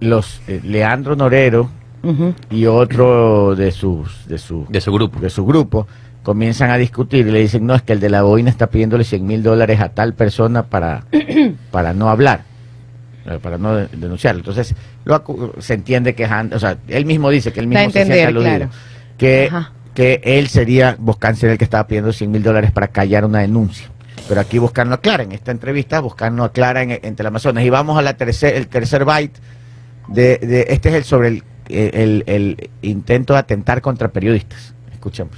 A: los eh, Leandro Norero y otro de sus de su
C: De su grupo.
A: de su grupo comienzan a discutir y le dicen no es que el de la boina está pidiéndole 100 mil dólares a tal persona para para no hablar eh, para no de- denunciarlo entonces lo se entiende que o sea él mismo dice que él mismo se siente aludido
B: claro.
A: que
B: Ajá.
A: que él sería Boscan sería el que estaba pidiendo 100 mil dólares para callar una denuncia pero aquí Boscan lo aclara en esta entrevista Boscan lo aclara en, en Teleamazonas y vamos a la tercer el tercer byte de, de- este es el sobre el, el- el intento de atentar contra periodistas. Escuchemos.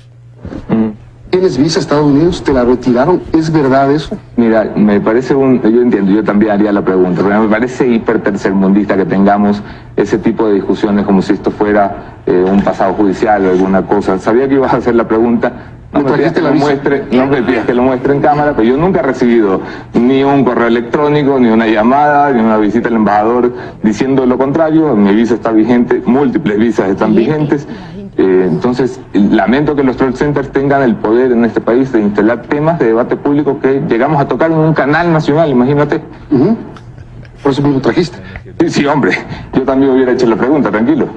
G: ¿Tienes visa a Estados Unidos? ¿Te la retiraron? ¿Es verdad eso?
F: Mira, me parece un, yo entiendo, yo también haría la pregunta, pero me parece hiper tercermundista que tengamos ese tipo de discusiones como si esto fuera eh, un pasado judicial o alguna cosa. Sabía que ibas a hacer la pregunta. No
G: ¿Me
F: pidas que lo muestre, no me pidas que lo muestre en cámara, pero yo nunca he recibido ni un correo electrónico, ni una llamada, ni una visita al embajador diciendo lo contrario. Mi visa está vigente, múltiples visas están vigentes. Eh, entonces, lamento que los troll centers tengan el poder en este país de instalar temas de debate público que llegamos a tocar en un canal nacional, imagínate.
G: Por eso me lo trajiste.
F: Sí, sí, hombre, yo también hubiera hecho la pregunta, tranquilo.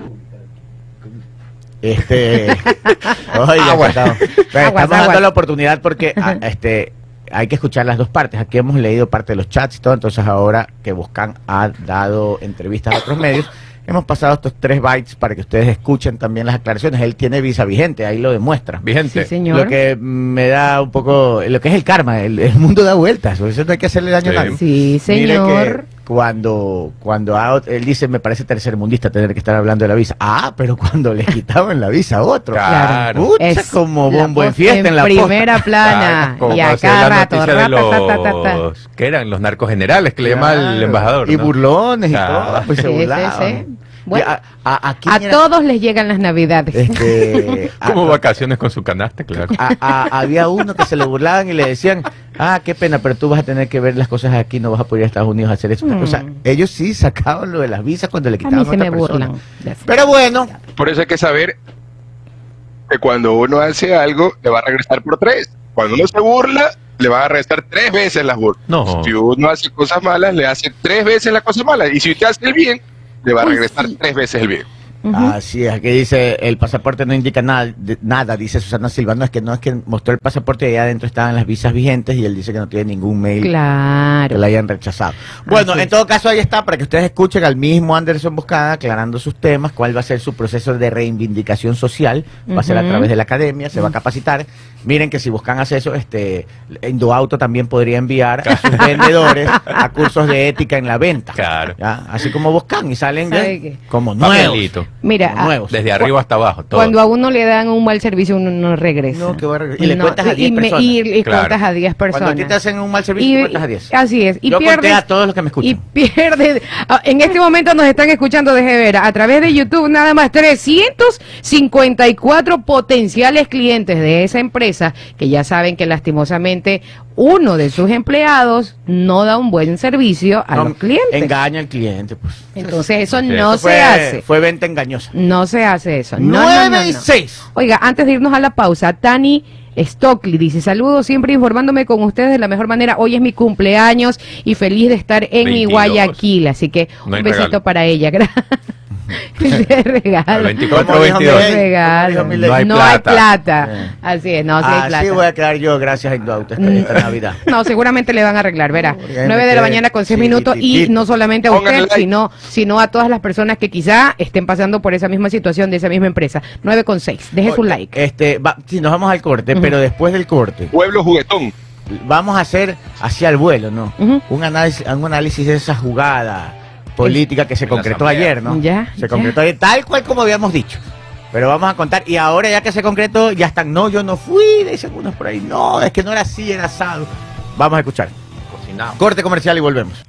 A: Este. Oiga,
B: Agua.
A: estamos, estamos
B: Aguas,
A: dando
B: aguas.
A: la oportunidad porque ah, este hay que escuchar las dos partes. Aquí hemos leído parte de los chats y todo, entonces ahora que Buscan ha dado entrevistas a otros medios, hemos pasado estos tres bytes para que ustedes escuchen también las aclaraciones. Él tiene visa vigente, ahí lo demuestra.
C: Vigente.
B: Sí, señor.
A: Lo que me da un poco, lo que es el karma, el, el mundo da vueltas, por eso no hay que hacerle daño
C: Sí.
A: a nadie.
B: Sí,
A: Mire
B: señor.
A: que cuando, cuando a él dice, me parece tercermundista tener que estar hablando de la visa. Ah, pero cuando le quitaban la visa a otro.
C: Claro.
A: Pucha,
B: Es
A: como bombo en fiesta en la
B: primera
A: posta.
B: plana.
C: Como
B: y
C: cuando
B: a
C: se da
B: cada
C: la
B: rato.
C: noticia de
B: rata, ta, ta, ta, ta.
C: los que eran los narcos generales que le llama el
A: Claro.
C: embajador.
A: Y
C: ¿no?
A: burlones y
C: Claro.
A: todo. Pues se
B: Sí, sí,
A: burlaban.
B: sí. Bueno,
A: a, a- a quién
B: A
A: era-
B: todos les llegan las navidades.
A: Este,
C: Como vacaciones con su canasta, claro.
A: a- a- había uno que se le burlaban y le decían, ah, qué pena, pero tú vas a tener que ver las cosas aquí, no vas a poder ir a Estados Unidos a hacer eso. O sea, ellos sí sacaban lo de las visas cuando le
B: a
A: quitaban
B: mí se
A: a otra
B: me
A: persona.
B: burlan. de eso.
A: Pero bueno,
E: Por eso hay que saber que cuando uno hace algo, le va a regresar por tres. Cuando uno se burla, le va a regresar tres veces las burlas.
C: No.
E: Si uno hace cosas malas, le hace tres veces las cosas malas. Y si usted hace el bien, le va a
B: Uy,
E: regresar
B: sí.
E: tres veces el video.
A: Así es, aquí dice el pasaporte no indica nada, de- nada, dice Susana Silva. No es que no es que mostró el pasaporte y allá adentro estaban las visas vigentes y él dice que no tiene ningún mail que la hayan rechazado. Bueno,
B: Así
A: en todo caso ahí está para que ustedes escuchen al mismo Anderson Boscada aclarando sus temas, cuál va a ser su proceso de reivindicación social, va a ser a través de la academia, se va a capacitar. Miren que si buscan hacer eso, este Indoauto también podría enviar a sus vendedores a cursos de ética en la venta.
C: Claro.
A: ¿ya? Así como buscan y salen
B: ¿Sabe
A: ya
B: qué?
A: como nuevos.
C: Papelito.
B: Mira, a-
A: nuevos.
C: Desde arriba hasta abajo. Todo.
B: cuando a uno le dan un mal servicio, uno no regresa.
A: No, que va a regresar. Y le
B: No,
A: cuentas a 10
B: y me-
A: personas.
B: Y, y
C: Claro.
B: cuentas a 10 personas.
A: Cuando a ti te hacen un mal servicio,
B: Y-
A: cuentas a 10.
B: Así es. Y
A: Yo conté
B: pierdes,
A: a todos los que me escuchan.
B: Y pierde. ah, En este momento nos están escuchando desde Vera. A través de YouTube, nada más 354 potenciales clientes de esa empresa que ya saben que lastimosamente uno de sus empleados no da un buen servicio a
A: No,
B: los clientes.
A: Engaña al cliente, pues.
B: Entonces, eso
C: Sí,
B: no
A: Eso
B: se
A: fue,
B: hace.
A: Fue venta engañosa.
B: No se hace eso. No, no,
A: 9
B: no,
A: y. 6.
B: Oiga, antes de irnos a la pausa, Tani Stockley dice, saludos siempre informándome con ustedes de la mejor manera. Hoy es mi cumpleaños y feliz de estar en mi
C: 22.
B: Guayaquil. Así que
C: No
B: un besito
C: regalo.
B: para ella. Gracias. De regalo.
C: Al 24
A: ¿Cómo dijo
C: 22.
A: Miguel?
B: Regalo.
C: No hay
B: No
C: plata.
B: hay plata.
A: Eh.
B: Así es, no, sí hay
A: Así
B: plata.
A: voy a quedar yo, gracias a Indoauto, esta, esta Navidad.
B: No, seguramente le van a arreglar, verá.
A: No, ya me
B: 9 de la mañana con 6 minutos y no solamente a usted,
E: like.
B: sino, sino a todas las personas que quizá estén pasando por esa misma situación de esa misma empresa. 9 con 6. Deje su like.
A: Este, va, sí, nos vamos al corte, pero después del corte,
E: Pueblo juguetón.
A: vamos a hacer hacia el vuelo, ¿no?
B: Ujú.
A: un, análisis, un análisis de esa jugada política que se
C: En
A: concretó ayer, ¿no?
B: Ya,
A: Se
B: ya.
A: concretó ayer, tal cual como habíamos dicho. Pero vamos a contar, y ahora ya que se concretó, ya están, no, yo no fui, dicen unos por ahí, no, es que no era así, era asado. Vamos a escuchar.
C: Cocinado.
A: Corte comercial y volvemos.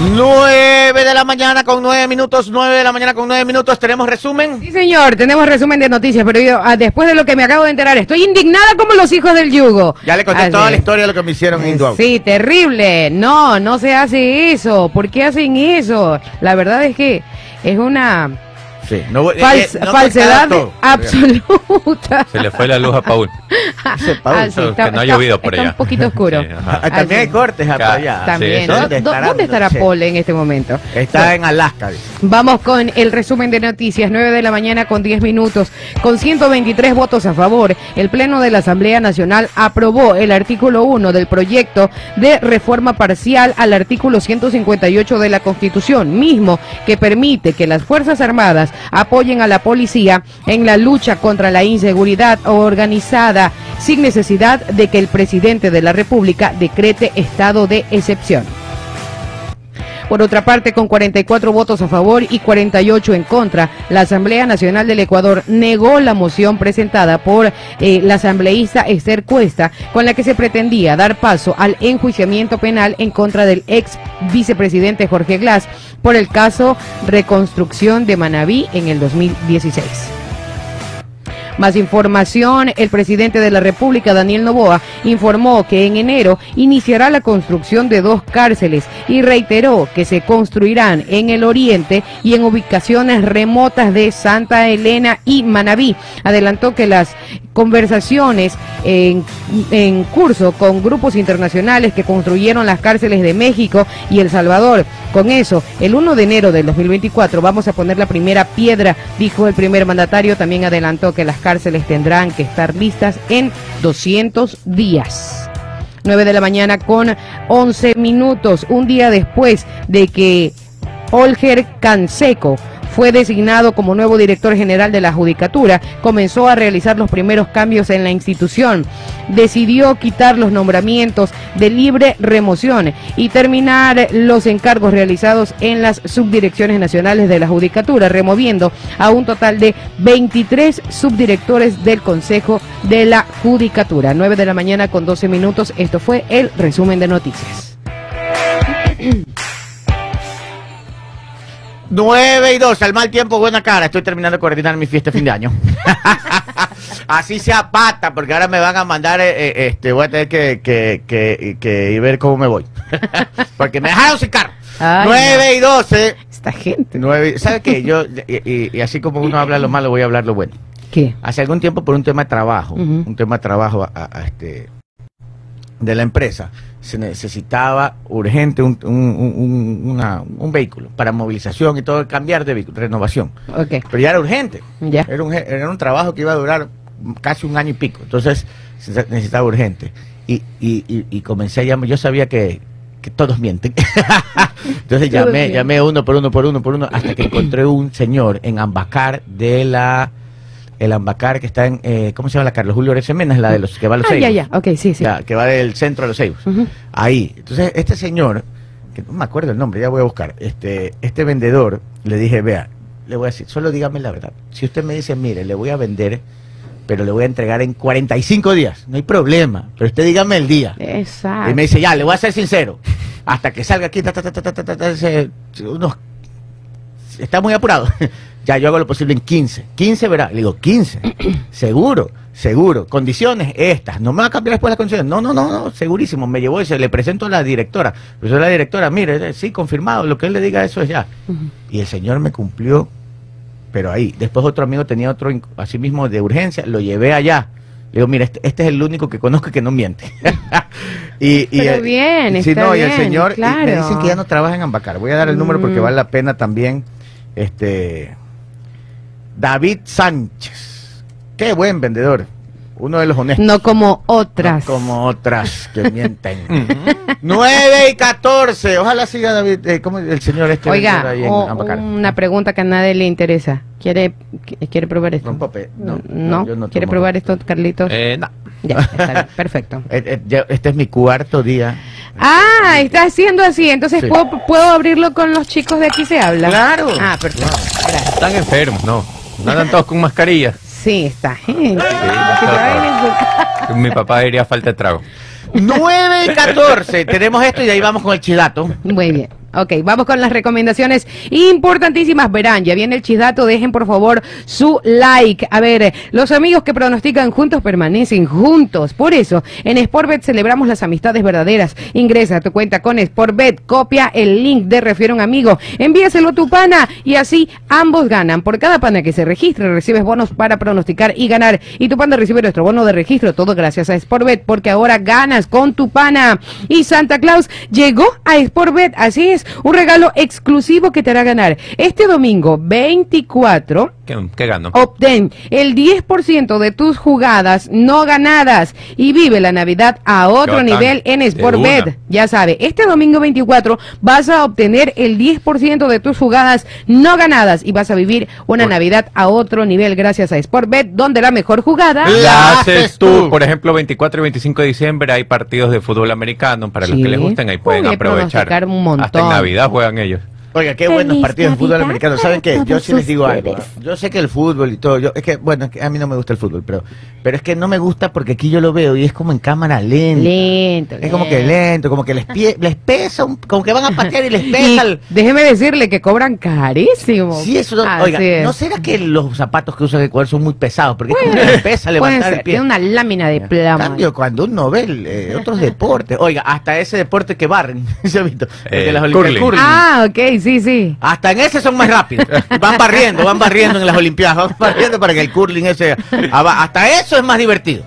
A: 9 de la mañana con 9 minutos, 9 de la mañana con 9 minutos, tenemos resumen.
B: Sí, señor, tenemos resumen de noticias, pero yo, ah, después de lo que me acabo de enterar, estoy indignada como los hijos del yugo.
A: Ya le conté
B: Así
A: toda la historia de lo que me hicieron en.
B: Sí, terrible. No, no se hace eso. ¿Por qué hacen eso? La verdad es que es una
A: Sí, no voy-
B: fals-
A: eh, eh, no
B: falsedad absoluta.
C: Se le fue la luz a Paul.
A: Dice Paul.
B: Ah, sí,
C: que no ha llovido por
B: está
C: allá.
B: un poquito oscuro.
C: Sí, ajá.
A: Ah, También hay cortes ah,
C: Ca-
A: allá.
B: También.
A: ¿Dónde
B: ¿Dó-
A: estará?
B: ¿Dónde estará
A: No sé.
B: Paul en este momento?
A: Está en Alaska. dice.
B: Vamos con el resumen de noticias, 9 de la mañana con 10 minutos. Con 123 votos a favor, el Pleno de la Asamblea Nacional aprobó el artículo 1 del proyecto de reforma parcial al artículo 158 de la Constitución, mismo que permite que las Fuerzas Armadas apoyen a la policía en la lucha contra la inseguridad organizada sin necesidad de que el presidente de la República decrete estado de excepción. Por otra parte, con 44 votos a favor y 48 en contra, la Asamblea Nacional del Ecuador negó la moción presentada por eh, la asambleísta Esther Cuesta, con la que se pretendía dar paso al enjuiciamiento penal en contra del ex vicepresidente Jorge Glass por el caso Reconstrucción de Manabí en el 2016. Más información, el presidente de la República, Daniel Novoa, informó que en enero iniciará la construcción de dos cárceles y reiteró que se construirán en el oriente y en ubicaciones remotas de Santa Elena y Manabí. Adelantó que las conversaciones en, curso con grupos internacionales que construyeron las cárceles de México y El Salvador. Con eso, el 1 de enero del 2024 vamos a poner la primera piedra, dijo el primer mandatario. También adelantó que las cárceles tendrán que estar listas en 200 días. 9 de la mañana con 11 minutos, un día después de que Olger Canseco fue designado como nuevo director general de la Judicatura, comenzó a realizar los primeros cambios en la institución. Decidió quitar los nombramientos de libre remoción y terminar los encargos realizados en las subdirecciones nacionales de la Judicatura, removiendo a un total de 23 subdirectores del Consejo de la Judicatura. 9 de la mañana con 12 minutos. Esto fue el resumen de noticias.
A: 9 y 2, al mal tiempo, buena cara. Estoy terminando de coordinar mi fiesta de fin de año. Así sea pata, porque ahora me van a mandar, eh, eh, este, voy a tener que, que, que, que ir ver cómo me voy. porque me dejaron sin carro.
B: Ay,
A: 9 y 12.
B: Esta gente.
A: 9, ¿Sabe qué? Yo, y, y- y así como uno habla lo malo, voy a hablar lo bueno.
B: ¿Qué?
A: Hace algún tiempo por un tema de trabajo, un tema de trabajo a- a- a este, de la empresa, se necesitaba urgente un, un, un- una- un vehículo para movilización y todo, cambiar de vehículo, renovación. Pero ya era urgente. Era un, era un trabajo que iba a durar casi un año y pico. Entonces se necesitaba urgente. Y, y, y, y comencé a llamar. Yo sabía que, que todos mienten. Entonces llamé, llamé uno por uno, por uno, por uno, hasta que encontré un señor en Ambacar de la el Ambacar que está en, eh, ¿cómo se llama la Carlos Julio Oresemenas? La de los que va a los
B: ah, Ya, ya, ok, sí, sí.
A: Que va del centro a los Seibos. Ahí. Entonces, este señor, que no me acuerdo el nombre, ya voy a buscar, este, este vendedor, le dije, vea, le voy a decir, solo dígame la verdad. Si usted me dice, mire, le voy a vender pero le voy a entregar en 45 días. No hay problema. Pero usted dígame el día.
B: Exacto.
A: Y me dice, ya, le voy a ser sincero. Hasta que salga aquí, ta, ta, ta, unos... Está muy apurado ya, yo hago lo posible en 15. 15 verá. Le digo, 15. seguro, seguro. Condiciones estas. No me va a cambiar después las condiciones. No, no, no, no, segurísimo. Me llevó ese, le presento a la directora. Pues la directora, mire, eh, sí, confirmado. Lo que él le diga, eso es ya. Y el señor me cumplió, pero ahí. Después otro amigo tenía otro, así mismo de urgencia, lo llevé allá. Le digo, mira, este, este es el único que conozco que no miente. y, y
B: Pero bien,
A: sí,
B: está
A: no, y el
B: bien,
A: señor, y me dicen que ya no trabaja en Ambacar. Voy a dar el número porque
B: Mm.
A: vale la pena también. Este David Sánchez. Qué buen vendedor. Uno de los honestos.
B: No como otras.
A: No como otras que mienten. 9 y 14. Ojalá siga David, eh, ¿cómo el señor este
B: Oiga,
A: ahí en
B: o- una pregunta que a nadie le interesa. ¿Quiere, qu- quiere probar esto?
A: Rompope. No,
B: No,
A: no, yo no
B: ¿Quiere probar esto, Carlitos?
C: Eh, no.
B: Ya, está bien, perfecto.
A: Eh, eh, este es mi cuarto día.
B: Ah, está haciendo así. Entonces,
A: Sí.
B: ¿puedo, ¿puedo abrirlo con los chicos de aquí se habla?
A: Claro.
B: Ah, perfecto. Gracias.
C: Están enfermos, no. No andan todos con mascarillas.
B: Sí, está gente.
C: Sí,
B: Que
C: no
B: traen en su ca-
C: Mi papá diría falta de trago.
A: 9 y 14. Tenemos esto y de ahí vamos con el chidato.
B: Muy bien. Ok, vamos con las recomendaciones importantísimas. Verán, ya viene el chisdato. Dejen por favor su like. A ver, los amigos que pronostican juntos permanecen juntos. Por eso, en Sportbet celebramos las amistades verdaderas. Ingresa a tu cuenta con Sportbet, copia el link de Refiero a un amigo, envíaselo a tu pana y así ambos ganan. Por cada pana que se registre, recibes bonos para pronosticar y ganar. Y tu pana recibe nuestro bono de registro, todo gracias a Sportbet, porque ahora ganas con tu pana. Y Santa Claus llegó a Sportbet, así es, un regalo exclusivo que te hará ganar. Este domingo 24
C: ¿Qué, qué gano?
B: Obtén el 10% de tus jugadas no ganadas y vive la Navidad a otro nivel en Sportbet. Ya sabe, este domingo 24 vas a obtener el 10% de tus jugadas no ganadas y vas a vivir una
C: Por-
B: Navidad a otro nivel gracias a Sportbet, donde la mejor jugada
A: La
C: La
A: haces
C: tú.
A: tú.
C: Por ejemplo, 24 y 25 de diciembre hay partidos de fútbol americano. Para los que les gusten, ahí pueden
B: Puede
C: aprovechar.
B: un montón.
C: Hasta en Navidad juegan ellos.
A: Oiga, qué buenos partidos de fútbol americano. ¿Saben qué? Yo sí les digo algo.
B: ustedes.
A: Yo sé que el fútbol y todo, yo, es que, bueno, es que a mí no me gusta el fútbol, pero, pero es que no me gusta porque aquí yo lo veo y es como en cámara lenta.
B: lento.
A: Es como que lento, como que les, pie- les pesa, un- como que van a patear y les
B: Y
A: pesa. el-
B: déjeme decirle que cobran carísimo.
A: Sí, eso. no- oiga,
B: es.
A: ¿no será que los zapatos que usan el cuadro son muy pesados? Porque es como que les pesa levantar
B: ser,
A: el pie.
B: tiene una lámina de
A: En
B: plomo.
A: cambio, cuando uno ve el, eh, otros deportes, oiga, hasta ese deporte que barren, ¿se ha visto? El de
C: Eh,
A: las
C: curling.
B: Ah, ok, sí, sí.
A: Hasta en ese son más rápidos. Van barriendo, van barriendo en las Olimpiadas, van barriendo para que el curling ese. Hasta eso es más divertido.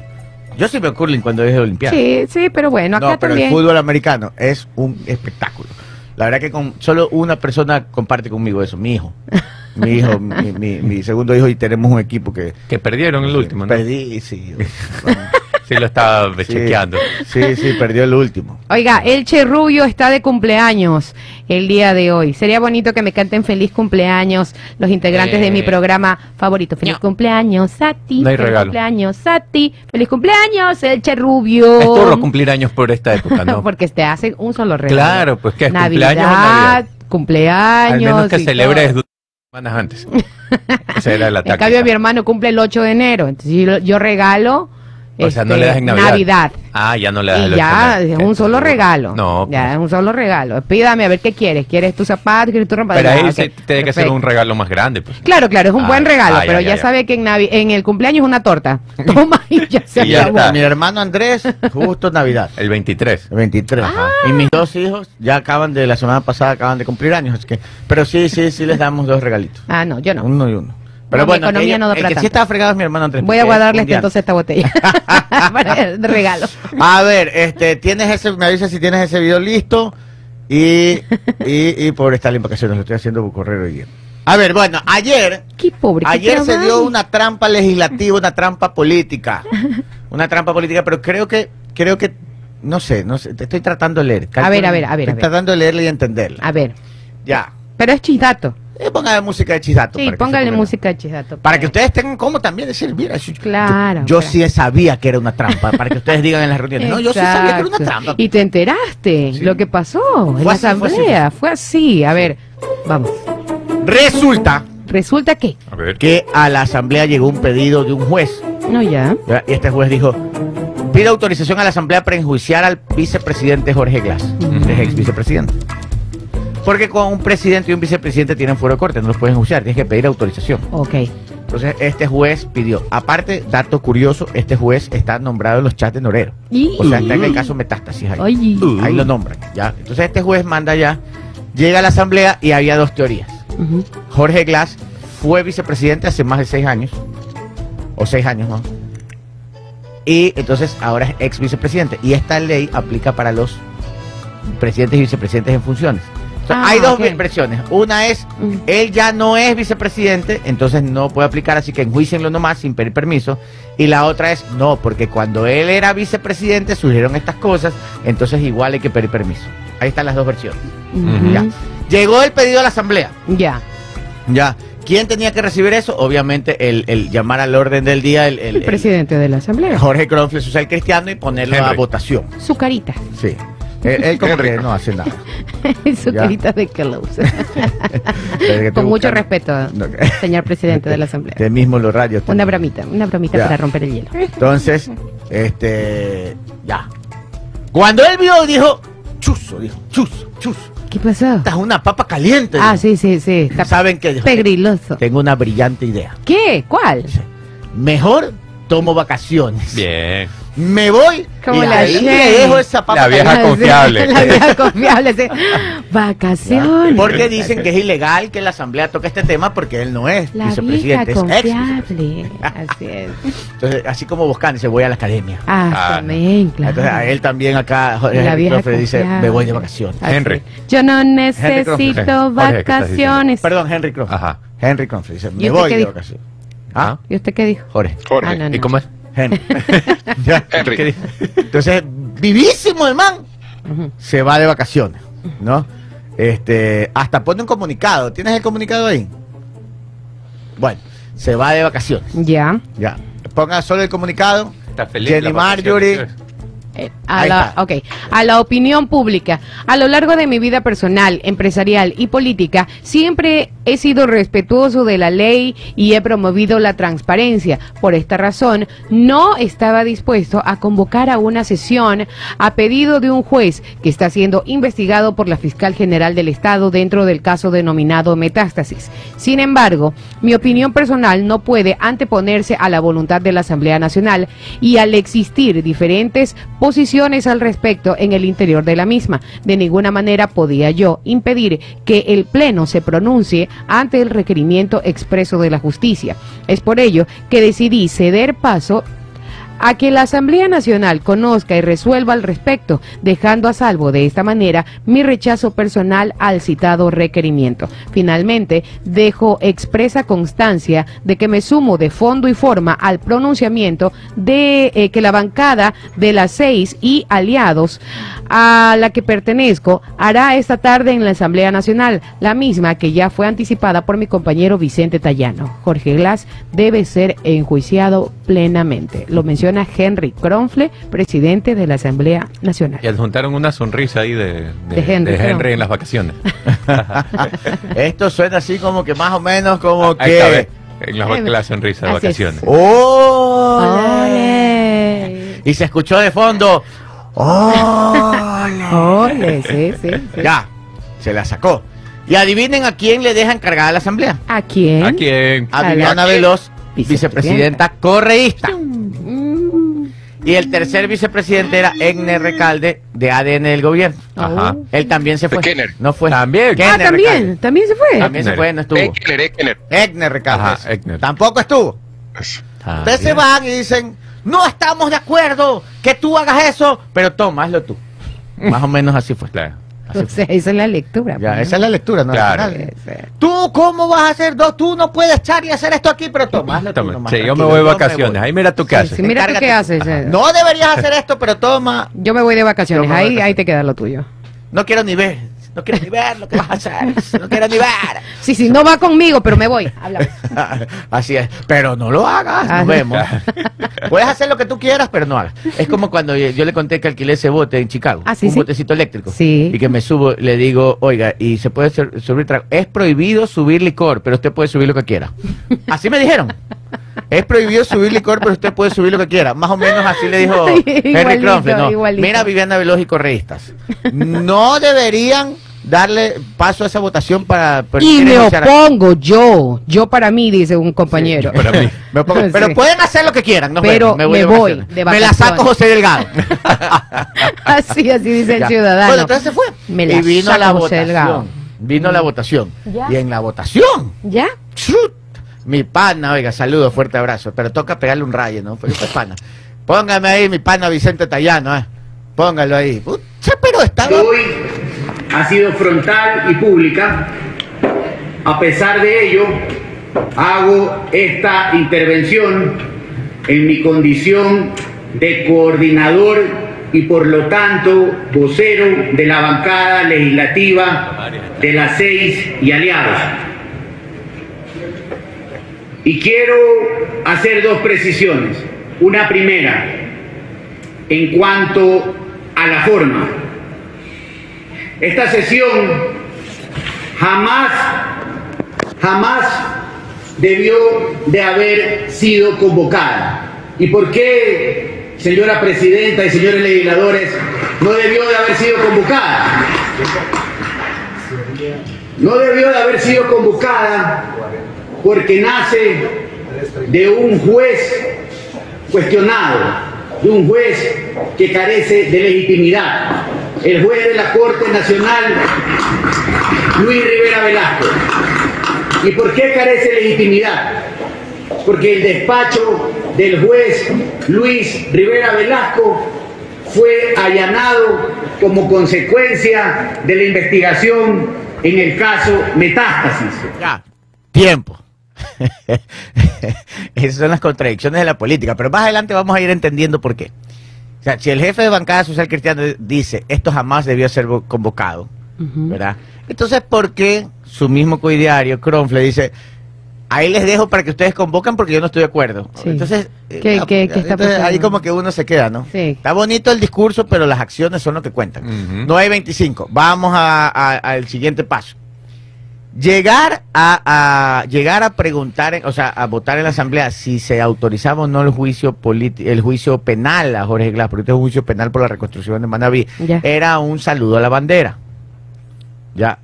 A: Yo sí veo curling cuando es de Olimpiadas.
B: Sí, sí, pero bueno, acá
A: no, pero
B: también.
A: el fútbol americano es un espectáculo. La verdad que con solo una persona comparte conmigo eso, mi hijo. Mi hijo, mi, mi- mi segundo hijo, y tenemos un equipo que.
C: Que perdieron el último, ¿no?
A: Perdí, sí.
C: Sí, lo estaba
A: Sí.
C: chequeando.
A: Sí, sí, perdió el último.
B: Oiga, Elche Rubio está de cumpleaños el día de hoy. Sería bonito que me canten feliz cumpleaños los integrantes de mi
C: Eh.
B: programa favorito. Feliz
C: No.
B: cumpleaños a ti.
C: No hay
B: feliz
C: regalo.
B: cumpleaños a ti. Feliz cumpleaños, Elche Rubio.
C: Es turro cumplir años por esta época, ¿no?
B: Porque te hacen un solo regalo.
C: Claro, pues que es
B: Navidad,
C: cumpleaños o Navidad. Al
B: cumpleaños.
C: menos que
B: y
C: celebres semanas antes. Esa era la
B: En
C: táctica.
B: cambio, mi hermano cumple el 8 de enero. Entonces yo, yo regalo.
C: O sea, no le das en Navidad. Ah, ya no le das
B: Y
C: el
B: ya, es un solo regalo.
C: No,
B: Ya,
C: pues.
B: es un solo regalo. Pídame a ver qué quieres. ¿Quieres tu zapato? ¿Quieres tu ropa?
C: Pero
B: Ya,
C: ahí
B: ok,
C: se tiene que ser un regalo más grande, pues.
B: Claro, claro, es un
C: Ah,
B: buen regalo,
C: ah, ya,
B: pero
C: ya,
B: ya,
C: ya.
B: sabe que en, Navi- en el cumpleaños es una torta. Toma y ya se
C: Y ya está.
A: Mi hermano Andrés, justo Navidad.
C: El 23.
A: El 23.
B: Ah.
A: Y mis dos hijos ya acaban de la semana pasada acaban de cumplir años, así que pero sí, sí, sí les damos dos regalitos.
B: Ah, no, yo no.
A: Uno y uno. Pero
B: No, mi
A: bueno,
B: economía
A: que
B: no da
A: el
B: para
A: que sí estaba fregado es mi hermano Andrés.
B: Voy a guardarle este entonces esta botella para el regalo.
A: A ver, este, tienes ese, me avisas si tienes ese video listo. Y, y, y por estar en vacaciones, lo estoy haciendo por correo hoy. A ver, bueno, ayer,
B: Qué pobre.
A: ayer se dio una trampa legislativa, una trampa política. Una trampa política, pero creo que, creo que, no sé, no sé, te estoy tratando de leer.
B: A ver, a ver, a ver,
A: Estoy
B: a ver.
A: tratando de leerla y entenderla.
B: A ver,
A: Ya.
B: pero es chisdato.
A: Eh, póngale música de chisato.
B: Sí, póngale música de chisdato.
A: Para que ustedes tengan como también decir, mira, yo-
B: Claro,
A: yo, yo
B: claro.
A: sí sabía que era una trampa, para que ustedes digan en las reuniones. No, yo sí sabía que era una trampa.
B: Y te enteraste
A: Sí.
B: lo que pasó en
A: Fue
B: la
A: así, fue así,
B: asamblea. Fue así. A ver, vamos.
A: Resulta
B: Resulta que.
C: A ver.
A: que a la asamblea llegó un pedido de un juez.
B: No, ya.
A: ¿verdad? Y este juez dijo, pide autorización a la asamblea para enjuiciar al vicepresidente Jorge Glass, que es ex vicepresidente. Porque con un presidente y un vicepresidente tienen fuero de corte, no los pueden enjuiciar, tienes que pedir autorización.
B: Ok.
A: Entonces este juez pidió, aparte, dato curioso, este juez está nombrado en los chats de Norero.
B: Y-
A: O sea, está en el caso Metástasis ahí.
B: Oye.
A: Ahí lo nombran, ¿ya? Entonces este juez manda ya, llega a la asamblea y había dos teorías. Jorge Glass fue vicepresidente hace más de seis años, o seis años, ¿no? Y entonces ahora es ex vicepresidente. Y esta ley aplica para los presidentes y vicepresidentes en funciones. O sea,
B: Ah,
A: hay dos
B: ok.
A: versiones. Una es,
B: Mm.
A: él ya no es vicepresidente, entonces no puede aplicar, así que enjuicienlo nomás sin pedir permiso. Y la otra es, no, porque cuando él era vicepresidente surgieron estas cosas, entonces igual hay que pedir permiso. Ahí están las dos versiones. Ya. Llegó el pedido a la asamblea.
B: Ya.
A: Ya. ¿Quién tenía que recibir eso? Obviamente el, el llamar al orden del día, el, el-
B: El presidente de la asamblea.
A: Jorge Cronfle, social cristiano, y ponerlo a votación.
B: Su carita.
A: Sí. Él, él como que no hace nada.
B: Su
A: Ya.
B: carita de Kelos.
A: Desde que estoy
B: Con mucho
A: buscando-
B: respeto,
A: No,
B: señor presidente de la asamblea.
A: Usted mismo los radios.
B: Una bromita, una bromita
A: Ya.
B: para romper el hielo.
A: Entonces, este. Ya. Cuando él vio, dijo: Chuzo, dijo: Chuzo, chuzo.
B: ¿Qué pasó?
A: Esta es una papa caliente.
B: Ah,
A: dijo.
B: sí, sí, sí. Está
A: ¿Saben qué? Dijo,
B: pegriloso.
A: Tengo una brillante idea.
B: ¿Qué? ¿Cuál?
A: Mejor tomo vacaciones.
C: Bien.
A: Me voy
B: Como
A: y
B: la
A: ahí le dejo esa papa
C: La vieja
A: caliente.
C: confiable.
B: La vieja confiable, sí. Vacaciones.
A: Porque dicen que es ilegal que la asamblea toque este tema porque él no es
B: La vieja
A: vicepresidente, es ex.
B: confiable. Así es.
A: Entonces, así como Boscan se voy a la academia.
B: Ah,
C: Ah,
B: también, claro.
A: Entonces, a él también acá, Jorge
B: La vieja
A: Cronfle dice, me voy de vacaciones.
B: Así
C: Henry.
B: es. Yo no necesito
C: Jorge, ¿qué estás
B: vacaciones.
A: Perdón, Henry Cronfle.
C: Ajá.
A: Henry Cronfle dice, me voy de vacaciones. ¿Ah?
B: ¿Y usted qué dijo?
A: Jorge.
E: Jorge.
B: Ah, no, no.
C: ¿Y cómo es?
A: Henry. Ya.
E: Henry.
A: Entonces, vivísimo el man. Se va de vacaciones, ¿no? Este, hasta pone un comunicado. ¿Tienes el comunicado ahí? Bueno, se va de vacaciones.
B: Ya.
A: Ya. Ponga solo el comunicado.
C: Está feliz.
A: Jenny Marjorie.
B: Eh, a la,
A: está.
B: ok, a la opinión pública. A lo largo de mi vida personal, empresarial y política, siempre he sido respetuoso de la ley y he promovido la transparencia. Por esta razón, no estaba dispuesto a convocar a una sesión a pedido de un juez que está siendo investigado por la fiscal general del Estado dentro del caso denominado Metástasis. Sin embargo, mi opinión personal no puede anteponerse a la voluntad de la Asamblea Nacional y al existir diferentes posiciones al respecto en el interior de la misma. De ninguna manera podía yo impedir que el Pleno se pronuncie ante el requerimiento expreso de la justicia. Es por ello que decidí ceder paso a que la Asamblea Nacional conozca y resuelva al respecto, dejando a salvo de esta manera mi rechazo personal al citado requerimiento. Finalmente, dejo expresa constancia de que me sumo de fondo y forma al pronunciamiento de eh, que la bancada de las seis y aliados a la que pertenezco hará esta tarde en la Asamblea Nacional, la misma que ya fue anticipada por mi compañero Vicente Tallano. Jorge Glass debe ser enjuiciado plenamente. Lo menciona Henry Cronfle, presidente de la Asamblea Nacional.
C: Y adjuntaron una sonrisa ahí de, de,
B: De Henry,
C: de
B: creo.
C: Henry en las vacaciones.
A: Esto suena así como que más o menos como que...
C: en las la sonrisa de
B: Así es.
C: vacaciones.
A: ¡Oh!
B: ¡Ole!
A: Y se escuchó de fondo. ¡Ole!
B: ¡Ole! Sí, sí, sí.
A: Ya, se la sacó. Y adivinen a quién le dejan cargada la asamblea.
B: ¿A quién?
C: ¿A quién?
A: A
B: A
A: Viviana Veloz,
B: Vicepresidenta.
A: vicepresidenta correísta. Y el tercer vicepresidente era Egner Recalde, de ADN del gobierno.
C: Ajá.
A: Él también se fue.
E: Kenner.
A: No fue.
C: También.
B: Ah,
A: Kenner
B: también,
A: Recalde.
B: también se fue.
A: También se
C: Egner.
A: fue, no estuvo.
E: Eckner, Eckner.
A: Egner Recalde.
C: Ajá, Egner.
A: Tampoco estuvo.
C: Ah,
A: Ustedes se van y dicen, no estamos de acuerdo que tú hagas eso, pero toma, hazlo tú. Más o menos así fue.
C: Claro.
B: O sea, esa es la lectura.
A: Ya,
B: pues,
A: esa es la lectura, ¿no?
C: Claro.
A: Tú, ¿cómo vas a hacer dos? Tú no puedes echar y hacer esto aquí, pero toma, tú nomás,
C: sí, yo me voy de
A: voy.
C: vacaciones. Ahí mira tú qué
B: Sí,
C: haces.
B: sí, mira tú qué haces.
A: Ajá. No deberías hacer esto, pero toma.
B: Yo me voy de vacaciones, ahí, ahí te queda lo tuyo.
A: No quiero ni ver. No quiero ni ver lo que vas a hacer. No quiero ni ver.
B: Sí, sí, no va conmigo, pero me voy. Hablamos.
A: Así es. Pero no lo hagas.
B: Ah,
A: Nos vemos. Puedes hacer lo que tú quieras, pero no hagas. Es como cuando yo, yo le conté que alquilé ese bote en Chicago.
B: Ah, sí,
A: un
B: sí.
A: botecito eléctrico.
B: Sí.
A: Y que me subo, le digo, oiga, y se puede subir trago. Es prohibido subir licor, pero usted puede subir lo que quiera. Así me dijeron. Es prohibido subir licor, pero usted puede subir lo que quiera. Más o menos así le dijo Henry Kronfle, ¿no? Mira, Viviana Veloz y correístas. No deberían darle paso a esa votación para...
B: Y me
A: a-
B: opongo yo, yo para mí, dice un compañero.
C: Para mí.
A: Me opongo. Pero
B: Sí.
A: pueden hacer lo que quieran. nos
B: Pero
A: vemos,
B: me
A: de
B: voy
A: vacaciones.
B: de
A: Me la saco. José Delgado.
B: así, así dice el ciudadano.
A: Bueno, entonces se fue.
B: Me la
A: y vino
B: saco
A: la
B: José
A: votación.
B: Delgado.
A: Vino la votación.
B: Ya.
A: Y en la votación,
B: ¿Ya?
A: ¡chut! Mi pana, oiga, saludo, fuerte abrazo. Pero toca pegarle un rayo, ¿no? Porque pana. Póngame ahí mi pana Vicente Tallano, ¿eh? Póngalo ahí. Pucha, pero estaba...
H: Hoy ha sido frontal y pública. A pesar de ello, hago esta intervención en mi condición de coordinador y por lo tanto vocero de la bancada legislativa de las seis y aliados. Y quiero hacer dos precisiones. Una primera, en cuanto a la forma. Esta sesión jamás, jamás debió de haber sido convocada. ¿Y por qué, señora presidenta y señores legisladores, no debió de haber sido convocada? No debió de haber sido convocada porque nace de un juez cuestionado, de un juez que carece de legitimidad, el juez de la Corte Nacional, Luis Rivera Velasco. ¿Y por qué carece de legitimidad? Porque el despacho del juez Luis Rivera Velasco fue allanado como consecuencia de la investigación en el caso Metástasis.
A: Ya, tiempo. Esas son las contradicciones de la política, pero más adelante vamos a ir entendiendo por qué. O sea, si el jefe de bancada social cristiana dice esto jamás debió ser vo- convocado, ¿verdad? Entonces, ¿por qué su mismo coidiario, Kronfle, dice ahí les dejo para que ustedes convocan porque yo no estoy de acuerdo?
B: Sí.
A: Entonces,
B: ¿Qué-
A: eh,
B: qué- qué está
A: entonces, ahí como que uno se queda, ¿no?
B: Sí.
A: Está bonito el discurso, pero las acciones son lo que cuentan.
C: Ujú.
A: No hay 25. Vamos a- a- al siguiente paso. Llegar a, a- llegar a preguntar, o sea, a votar en la asamblea si se autorizaba o no el juicio politi- el juicio penal a Jorge Glass, porque este es un juicio penal por la reconstrucción de Manaví,
B: Ya.
A: era un saludo a la bandera. Ya,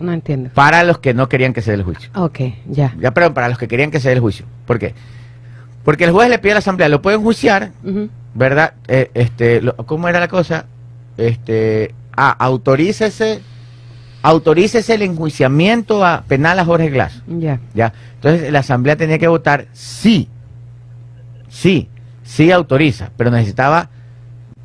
B: No entiendo.
A: para los que no querían que se dé el juicio.
B: Ok, ya.
A: Ya, perdón, para los que querían que se dé el juicio. ¿Por qué? Porque el juez le pide a la asamblea, lo pueden juiciar. ¿verdad? Eh, este, lo- ¿cómo era la cosa? Este, ah, autorícese, autorícese el enjuiciamiento a, penal a Jorge Glass,
B: Ya.
A: ¿ya? Entonces la asamblea tenía que votar sí, sí, sí autoriza, pero necesitaba